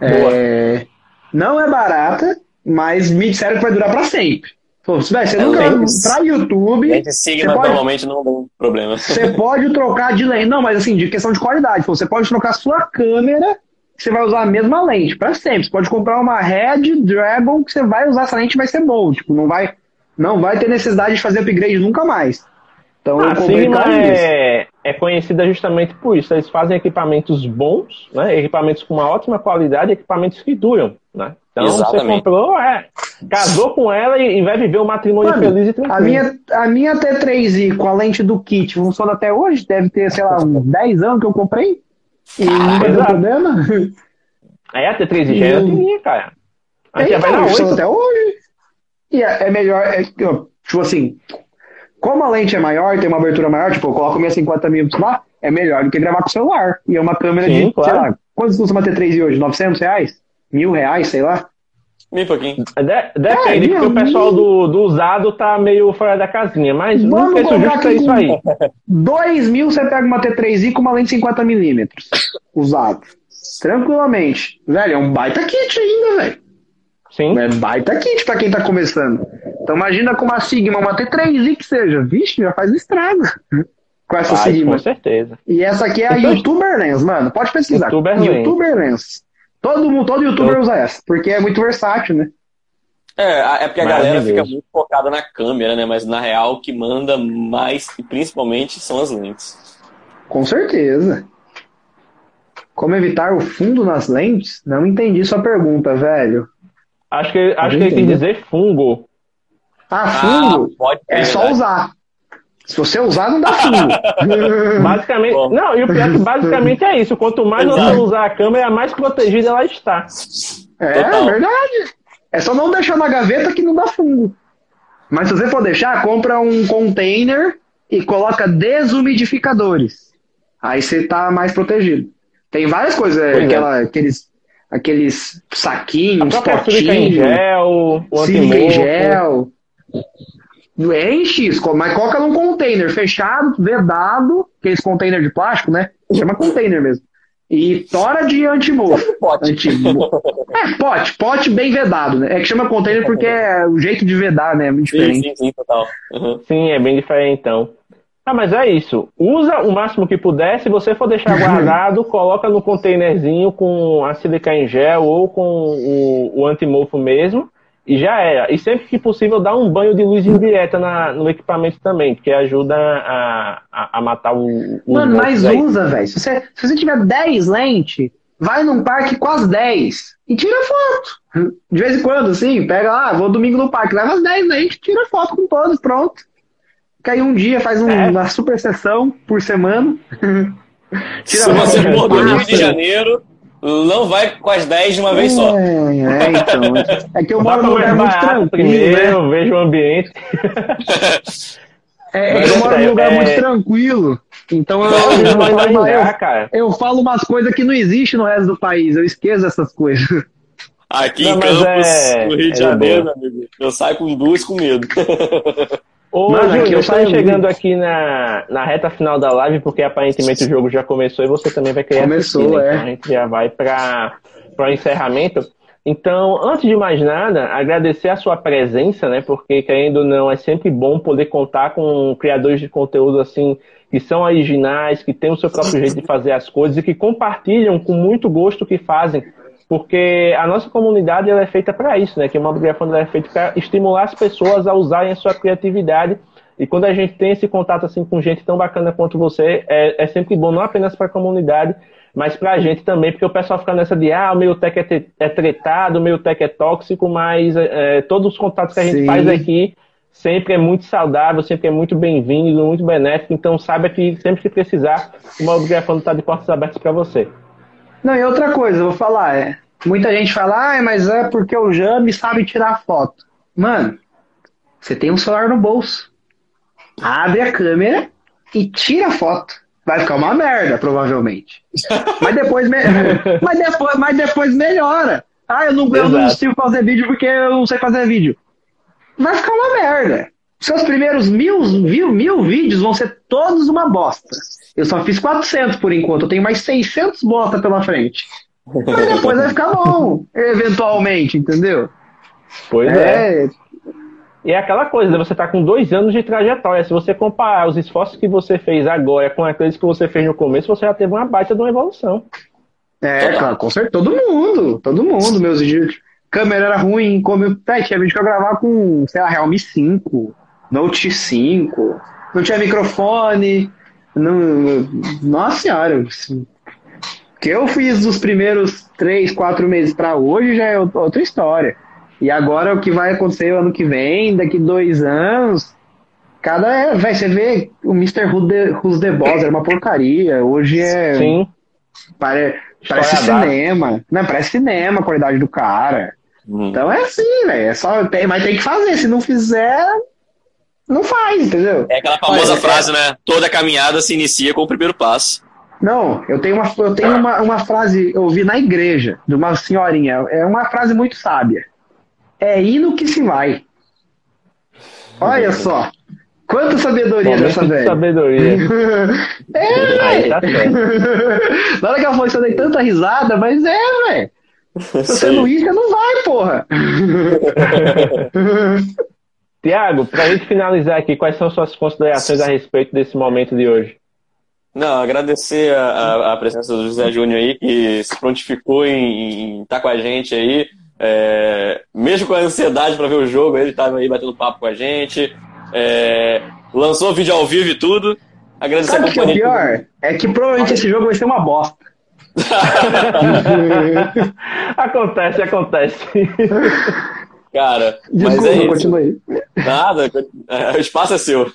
É, não é barata, mas me disseram que vai durar pra sempre. Pô, velho, você É, nunca. lentes- Pra YouTube, Lente Sigma Você pode- normalmente não tem problema. você pode trocar de lente. Não, mas assim, de questão de qualidade. Pô, Você pode trocar sua câmera você vai usar a mesma lente para sempre. Você pode comprar uma Red Dragon que você vai usar essa lente e vai ser bom. Tipo, não vai, não vai ter necessidade de fazer upgrade nunca mais. Então, a Sigma é, é conhecida justamente por isso. Eles fazem equipamentos bons, né? equipamentos com uma ótima qualidade, equipamentos que duram. Né? Então você Exatamente. comprou, é, casou com ela e, e vai viver um matrimônio Mano, feliz e tranquilo. A minha, a minha T3i com a lente do kit funciona até hoje. Deve ter, sei lá, uns 10 anos que eu comprei. E deu exato. problema. Aí a T3 já é Hum. antiguinha, cara. A gente já vai na funciona 8. até hoje. E é, é melhor, é, tipo assim, como a lente é maior, tem uma abertura maior, tipo, eu coloco minha 50 mil lá, é melhor do que gravar com o celular. E é uma câmera Sim, de, claro. sei lá, quantos custa uma T3i hoje? 900 reais? Mil reais, sei lá. Bem pouquinho. De- depende, É, porque o pessoal do, do usado tá meio fora da casinha, mas Vamos preço colocar justo é isso aí. 2 mil você pega uma T3i com uma lente 50mm usado. Tranquilamente. Velho, é um baita kit ainda, velho. Sim. É baita kit pra quem tá começando. Então imagina com uma Sigma, uma T3i que seja. Vixe, já faz estrago. Com essa Faz, Sigma. com certeza. E essa aqui é a Então- YouTuber Lens, mano. Pode pesquisar. YouTuber Lens. YouTuber Lens. Todo, mundo, todo youtuber Eu- usa essa, porque é muito versátil, né? É, é porque a galera fica muito focada na câmera, né? Mas na real, o que manda mais, e principalmente, são as lentes. Com certeza. Como evitar o fundo nas lentes? Não entendi sua pergunta, velho. Acho que, acho que ele quis Entendeu? dizer fungo. Ah, fundo pode é ser, só verdade. usar. Se você usar, não dá fundo. [LAUGHS] Basicamente, Bom. não, e o pior é que basicamente é isso. Quanto mais você Exato. usar a câmera, mais protegida ela está. É, Total. verdade. É só não deixar na gaveta que não dá fungo. Mas se você for deixar, compra um container e coloca desumidificadores. Aí você tá mais protegido. Tem várias coisas, é, é. aquela- aqueles, aqueles saquinhos, sílica em potinhos, gel, o em gel. Enche isso, mas coloca num container fechado, vedado, aqueles container de plástico, né? Chama container mesmo. E tora de antimofo. Pode. Antimofo. É, pote, pote bem vedado, né? É que chama container porque é o jeito de vedar, né? É muito Sim, diferente. sim, sim, total. Uhum. Sim, é bem diferente então. Ah, mas é isso. Usa o máximo que puder. Se você for deixar [LAUGHS] guardado, coloca no containerzinho com a sílica em gel ou com o, o antimofo mesmo. E já era. E sempre que possível, dá um banho de luz indireta na, no equipamento também, porque ajuda a, a, a matar o, o Mano, mas aí. usa, velho. Se você, se você tiver 10 lentes, vai num parque com as 10 e tira foto. De vez em quando, assim, pega lá, vou domingo no parque, leva as 10 lentes, tira foto com todas, pronto. Fica aí um dia, faz um- É. uma super sessão por semana. [LAUGHS] Tira Se você foto for do Rio de. Janeiro, não vai com as 10 de uma vez só. É, é, então. É que eu [LAUGHS] moro num lugar muito tranquilo, primeiro, né? veja o ambiente. É, é eu é moro num sério, lugar é- muito tranquilo. Então eu, eu, eu, eu falo umas coisas que não existem no resto do país. Eu esqueço essas coisas. Aqui Não, em Campos, é- no Rio é de Janeiro, meu amigo, eu saio com duas com medo. [LAUGHS] Ô, Júnior, aqui eu estamos saio chegando aqui na, na reta final da live, porque aparentemente o jogo já começou e você também vai querer Começou, assistir, né? é. Então a gente já vai para o encerramento. Então, antes de mais nada, agradecer a sua presença, né? Porque, querendo ou não, é sempre bom poder contar com criadores de conteúdo assim, que são originais, que têm o seu próprio jeito de fazer as coisas e que compartilham com muito gosto o que fazem. Porque a nossa comunidade ela é feita para isso, né? Que o Mob Grafando ela é feita para estimular as pessoas a usarem a sua criatividade. E quando a gente tem esse contato assim com gente tão bacana quanto você, é, é sempre bom não apenas para a comunidade, mas para a gente também, porque o pessoal fica nessa de ah, o meio tech é, é tretado, o meio tech é tóxico, mas é, todos os contatos que a gente Sim. faz aqui sempre é muito saudável, sempre é muito bem-vindo, muito benéfico. Então saiba que sempre que precisar, o Mob Grafando está de portas abertas para você. Não, e outra coisa, eu vou falar, é. Muita gente fala, ah, mas é porque o Jami sabe tirar foto. Mano, você tem um celular no bolso. Abre a câmera e tira a foto. Vai ficar uma merda, provavelmente. [LAUGHS] Mas depois, me- [LAUGHS] mas depois, mas depois melhora. Ah, eu não, eu não consigo fazer vídeo porque eu não sei fazer vídeo. Vai ficar uma merda. Seus primeiros mil, mil, mil vídeos vão ser todos uma bosta. Eu só fiz 400 por enquanto. Eu tenho mais 600 bosta pela frente. Mas depois vai ficar bom, eventualmente, entendeu? Pois é. É, E é aquela coisa, né? você está com dois anos de trajetória. Se você comparar os esforços que você fez agora com aqueles que você fez no começo, você já teve uma baita de uma evolução. É, claro, com certeza. Todo mundo, todo mundo, meus vídeos. Câmera era ruim, como eu. É, tinha vídeo que eu gravava com, sei lá, Realme 5, Note 5, não tinha microfone. Não, nossa senhora. assim, O que eu fiz dos primeiros 3, 4 meses pra hoje já é outra história. E agora o que vai acontecer ano que vem, daqui dois anos. Cada. Vai, você vê o Mr. Who's the, Boss, era uma porcaria. Hoje é. Sim. Pare- Parece História cinema. Não, parece cinema a qualidade do cara. Hum. Então é assim, velho. É só, tem, mas tem que fazer. Se não fizer, não faz, entendeu? É aquela famosa Olha, frase, né? Toda caminhada se inicia com o primeiro passo. Não, eu tenho uma, eu tenho uma, uma frase, eu ouvi na igreja, de uma senhorinha. É uma frase muito sábia. É indo que se vai. Olha só. Quanta sabedoria dessa Momento de velha. sabedoria. [LAUGHS] É, tá certo. [LAUGHS] Na hora que ela falou isso, eu dei tanta risada, mas é, velho. Se você não isca, não vai, porra. [LAUGHS] Tiago, pra gente finalizar aqui, quais são suas considerações a respeito desse momento de hoje? Não, agradecer a, a- a presença do José Júnior aí, que se prontificou em estar com a gente aí. É, mesmo com a ansiedade para ver o jogo, ele estava aí batendo papo com a gente. É, lançou vídeo ao vivo e tudo. Agradecer Sabe a o que é o companhia. pior? É que provavelmente esse jogo vai ser uma bosta. [LAUGHS] [LAUGHS] acontece, acontece. [LAUGHS] Cara, mas Desculpa, é isso. continua aí. Nada, é, o espaço é seu.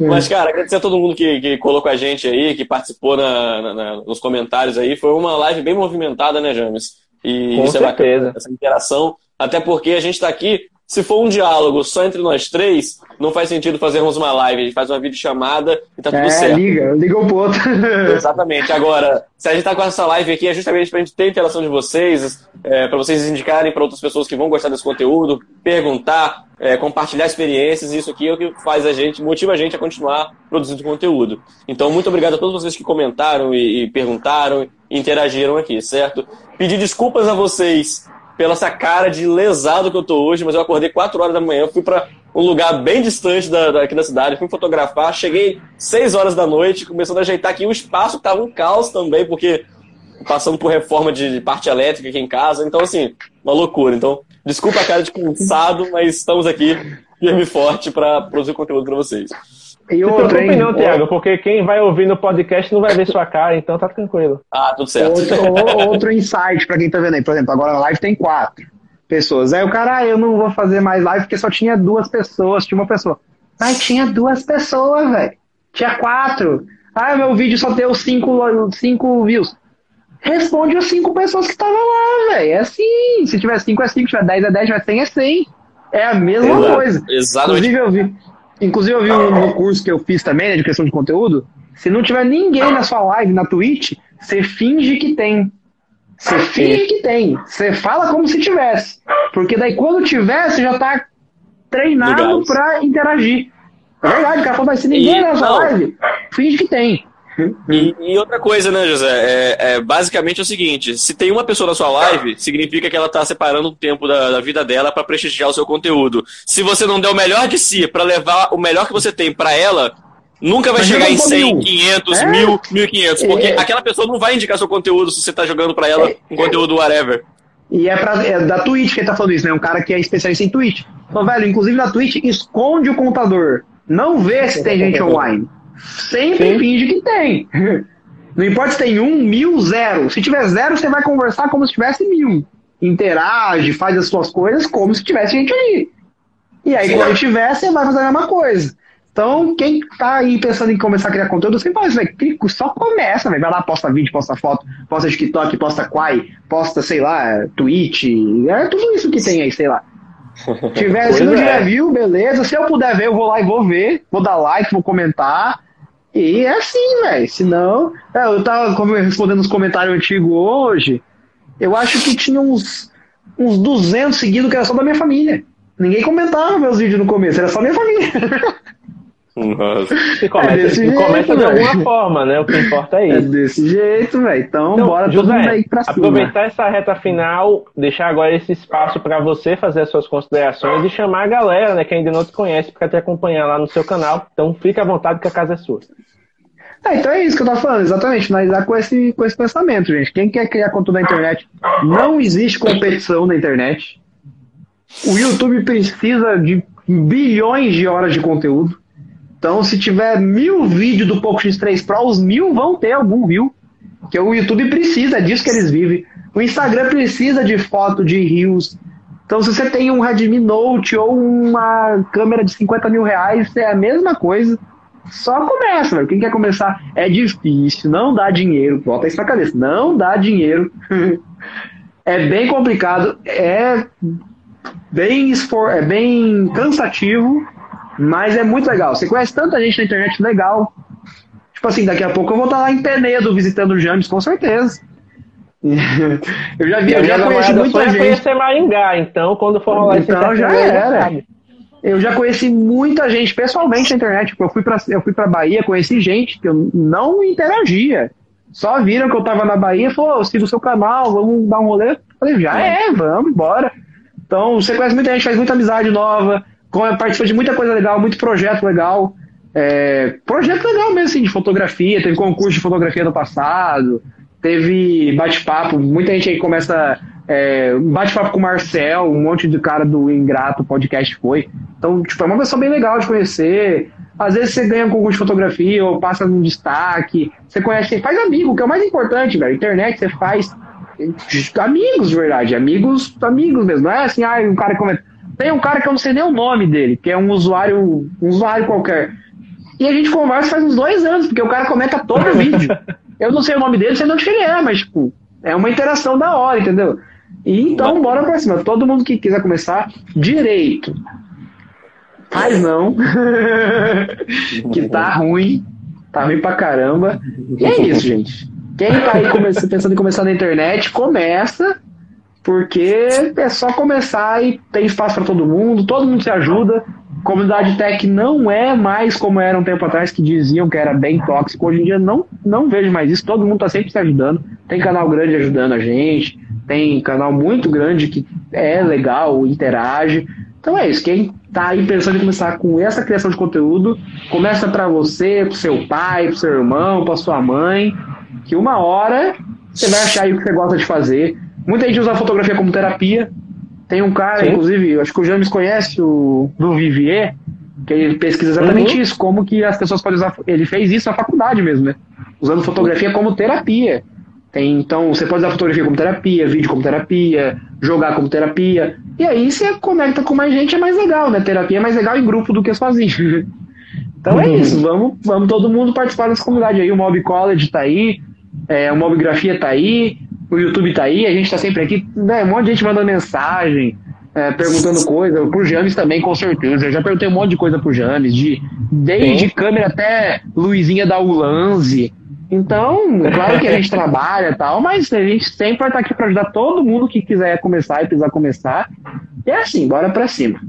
Mas, cara, agradecer a todo mundo que, que colou com a gente aí, que participou na- na- nos comentários aí. Foi uma live bem movimentada, né, James? E Com isso é certeza. bacana, essa interação. Até porque a gente tá aqui, se for um diálogo só entre nós três, não faz sentido fazermos uma live. A gente faz uma videochamada e tá tudo É, certo. liga, liga o pro outro. [LAUGHS] [LAUGHS] Exatamente. Agora, se a gente tá com essa live aqui, é justamente pra gente ter interação de vocês, é, para vocês indicarem para outras pessoas que vão gostar desse conteúdo, perguntar, é, compartilhar experiências, isso aqui é o que faz a gente, motiva a gente a continuar produzindo conteúdo. Então, muito obrigado a todos vocês que comentaram e, e perguntaram e interagiram aqui, certo? Pedir desculpas a vocês pela essa cara de lesado que eu tô hoje, mas eu acordei 4 horas da manhã, fui para um lugar bem distante da, daqui da cidade, fui fotografar, cheguei 6 horas da noite, começando a ajeitar aqui o espaço, tava um caos também, porque passando por reforma de parte elétrica aqui em casa, então assim, uma loucura. Então, desculpa a cara de cansado, mas estamos aqui firme e forte para produzir conteúdo para vocês. E preocupe hein? não, Tiago, porque quem vai ouvir no podcast não vai ver sua cara, então tá tranquilo. Ah, tudo certo. Outro, [LAUGHS] outro insight pra quem tá vendo aí. Por exemplo, agora na live tem quatro pessoas. Aí o cara, ah, eu não vou fazer mais live porque só tinha duas pessoas, tinha uma pessoa. Mas tinha duas pessoas, velho. Tinha quatro. Ah, meu vídeo só deu cinco, cinco views. Responde as cinco pessoas que estavam lá, velho. É assim. Se tiver cinco é cinco, se tiver dez é dez, se tiver cem é cem. É a mesma Exato. coisa. Exatamente. Inclusive eu vi. Inclusive eu vi um, curso que eu fiz também, né, de questão de conteúdo. Se não tiver ninguém na sua live, na Twitch, você finge que tem. Você finge que tem. Você fala como se tivesse. Porque daí quando tiver, você já tá treinado pra interagir. É verdade, o cara falou, mas se ninguém E- na sua não. live, finge que tem. [LAUGHS] E, e outra coisa, né, José? É, é, basicamente é o seguinte: se tem uma pessoa na sua live, significa que ela está separando um tempo da, da vida dela para prestigiar o seu conteúdo. Se você não der o melhor de si para levar o melhor que você tem para ela, nunca vai Mas chegar em pra 100, mil. 500, É. 1000, 1500. Porque É. aquela pessoa não vai indicar seu conteúdo se você está jogando para ela um conteúdo whatever. E é, pra, é da Twitch que ele tá falando isso, né? Um cara que é especialista em Twitch. Falou, velho, inclusive na Twitch, esconde o contador. Não vê se tem gente [LAUGHS] online. Sempre Sim. finge que tem. Não importa se tem um, mil, zero. Se tiver zero, você vai conversar como se tivesse mil. Interage, faz as suas coisas como se tivesse gente ali. E aí, quando tiver, você vai fazer a mesma coisa. Então, quem tá aí pensando em começar a criar conteúdo, sempre faz velho. Só começa, velho. Vai lá, posta vídeo, posta foto, posta TikTok, posta Quai, posta, sei lá, Twitch. É tudo isso que tem aí, sei lá. [LAUGHS] Tiver, se não é. tiver view, beleza. Se eu puder ver, eu vou lá e vou ver. Vou dar like, vou comentar. E é assim, velho. Senão. É, eu tava respondendo os comentários antigos hoje. Eu acho que tinha uns, uns 200 seguidos que era só da minha família. Ninguém comentava meus vídeos no começo, era só minha família. [LAUGHS] Nossa. E começa, É desse e começa jeito, de velho. alguma forma, né? O que importa é É isso. desse jeito, velho. Então, Então, bora todo José, mundo aí pra cima. aproveitar essa reta final, deixar agora esse espaço para você fazer as suas considerações e chamar a galera, né, que ainda não te conhece, para te acompanhar lá no seu canal. Então, fique à vontade que a casa é sua. É, então é isso que eu tava falando, exatamente, finalizar com esse, com esse pensamento, gente. Quem quer criar conteúdo na internet, não existe competição na internet. O YouTube precisa de bilhões de horas de conteúdo. Então, se tiver mil vídeos do Poco X3 Pro, os mil vão ter algum view. Porque o YouTube precisa, disso que eles vivem. O Instagram precisa de foto, de rios. Então, se você tem um Redmi Note ou uma câmera de 50 mil reais, é a mesma coisa. Só começa, velho. Quem quer começar é difícil, não dá dinheiro. Bota isso na cabeça. Não dá dinheiro. [LAUGHS] é bem complicado, é bem, esfor é bem cansativo, mas é muito legal. Você conhece tanta gente na internet legal. Tipo assim, daqui a pouco eu vou estar lá em Penedo visitando o James, com certeza. [LAUGHS] eu já vi, eu já conheci muita gente. conhecer Maringá, então quando for rolar então, já era. Eu já conheci muita gente pessoalmente na internet. Tipo, eu fui para eu fui para Bahia, conheci gente que eu não interagia. Só viram que eu tava na Bahia e falou, oh, siga o seu canal, vamos dar um rolê. Eu falei, já é, vamos, bora. Então, você conhece muita gente, faz muita amizade nova, participa de muita coisa legal, muito projeto legal. É, projeto legal mesmo, assim, de fotografia, teve concurso de fotografia no passado, teve bate-papo, muita gente aí começa é, bate-papo com o Marcel, um monte de cara do Ingrato podcast foi. Então, tipo, é uma pessoa bem legal de conhecer. Às vezes você ganha um concurso de fotografia ou passa num destaque. Você conhece, faz amigo, que é o mais importante, velho. Internet você faz amigos de verdade, amigos, amigos mesmo. Não é assim, ah, um cara comenta. Tem um cara que eu não sei nem o nome dele, que é um usuário, um usuário qualquer. E a gente conversa faz uns dois anos, porque o cara comenta todo o vídeo. [LAUGHS] Eu não sei o nome dele, sei onde ele é, mas, tipo, é uma interação da hora, entendeu? E então, bora pra cima. Todo mundo que quiser começar direito. Faz não. [LAUGHS] que tá ruim. Tá ruim pra caramba. E é isso, gente. Quem tá aí pensando em começar na internet, começa. Porque é só começar e tem espaço para todo mundo, todo mundo se ajuda. Comunidade tech não é mais como era um tempo atrás, que diziam que era bem tóxico. Hoje em dia não, não vejo mais isso, todo mundo tá sempre se ajudando. Tem canal grande ajudando a gente tem canal muito grande que é legal, interage. Então é isso. Quem tá aí pensando em começar com essa criação de conteúdo, começa para você, pro seu pai, pro seu irmão, pra sua mãe, que uma hora você vai achar aí o que você gosta de fazer. Muita gente usa a fotografia como terapia. Tem um cara, Sim. inclusive, acho que o James conhece o do Vivier, que ele pesquisa exatamente uhum. isso, como que as pessoas podem usar. Ele fez isso na faculdade mesmo, né? Usando fotografia como terapia. Tem, então, você pode usar fotografia como terapia, vídeo como terapia, jogar como terapia. E aí você conecta com mais gente, é mais legal, né? Terapia é mais legal em grupo do que sozinho. [LAUGHS] então é uhum. isso, vamos, vamos todo mundo participar dessa comunidade aí. O Mob College tá aí, é, o Mobgrafia tá aí, o YouTube tá aí, a gente tá sempre aqui. Né? Um monte de gente mandando mensagem, é, perguntando coisa. Pro James também, com certeza. Eu já perguntei um monte de coisa pro James, de, desde câmera até Luizinha da Ulanze. Então, claro que a gente [LAUGHS] trabalha e tal, mas a gente sempre vai estar aqui para ajudar todo mundo que quiser começar e precisar começar. E é assim, bora para cima.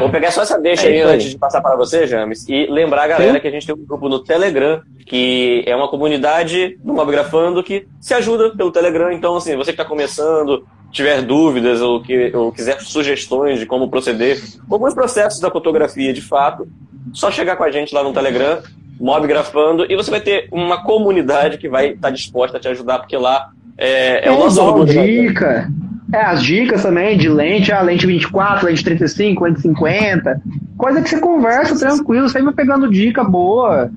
Vou pegar só essa deixa é aí, aí, antes de passar para você, James, e lembrar a galera Sim. que a gente tem um grupo no Telegram, que é uma comunidade do Mobgrafando que se ajuda pelo Telegram. Então, assim, você que está começando, tiver dúvidas ou, que, ou quiser sugestões de como proceder, alguns processos da fotografia de fato, só chegar com a gente lá no Telegram Mob Grafando, e você vai ter uma comunidade que vai estar tá disposta a te ajudar, porque lá é, é, é o nosso orgulho. dica. É, as dicas também de lente, a lente 24, lente 35, lente 50. Coisa que você conversa tranquilo, você vai pegando dica boa.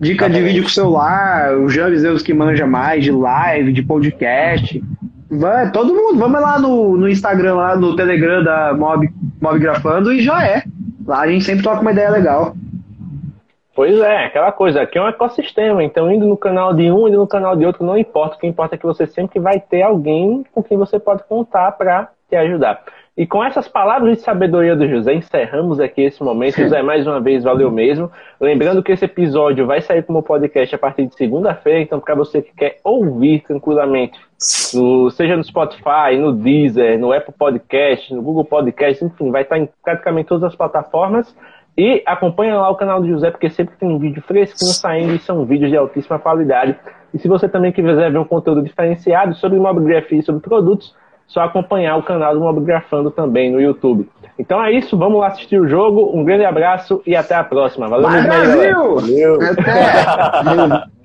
Dica de vídeo com celular, o James Deus que manja mais, de live, de podcast. Vai, todo mundo, vamos lá no, no Instagram, lá no Telegram da Mob, Mob Grafando e já é. Lá a gente sempre toca uma ideia legal. Pois é, aquela coisa, aqui é um ecossistema, então indo no canal de um, indo no canal de outro, não importa, o que importa é que você sempre vai ter alguém com quem você pode contar para te ajudar. E com essas palavras de sabedoria do José, encerramos aqui esse momento. [LAUGHS] José, mais uma vez, valeu mesmo. Lembrando que esse episódio vai sair como podcast a partir de segunda-feira, então para você que quer ouvir tranquilamente, no, seja no Spotify, no Deezer, no Apple Podcast, no Google Podcast, enfim, vai estar em praticamente todas as plataformas. E acompanha lá o canal do José, porque sempre tem um vídeo fresquinho saindo e são vídeos de altíssima qualidade. E se você também quiser ver um conteúdo diferenciado sobre mobigrafia e sobre produtos, só acompanhar o canal do Mobigrafando também no YouTube. Então é isso, vamos lá assistir o jogo. Um grande abraço e até a próxima. Valeu, Brasil! Valeu. Até! [LAUGHS]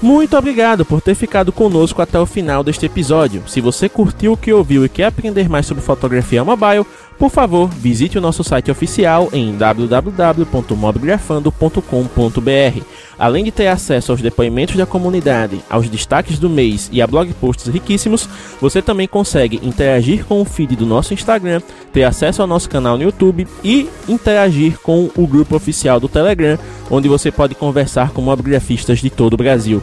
Muito obrigado por ter ficado conosco até o final deste episódio. Se você curtiu o que ouviu e quer aprender mais sobre fotografia mobile, por favor, visite o nosso site oficial em www.mobgrafando.com.br. Além de ter acesso aos depoimentos da comunidade, aos destaques do mês e a blog posts riquíssimos, você também consegue interagir com o feed do nosso Instagram, ter acesso ao nosso canal no YouTube e interagir com o grupo oficial do Telegram, onde você pode conversar com mobigrafistas de todo o Brasil.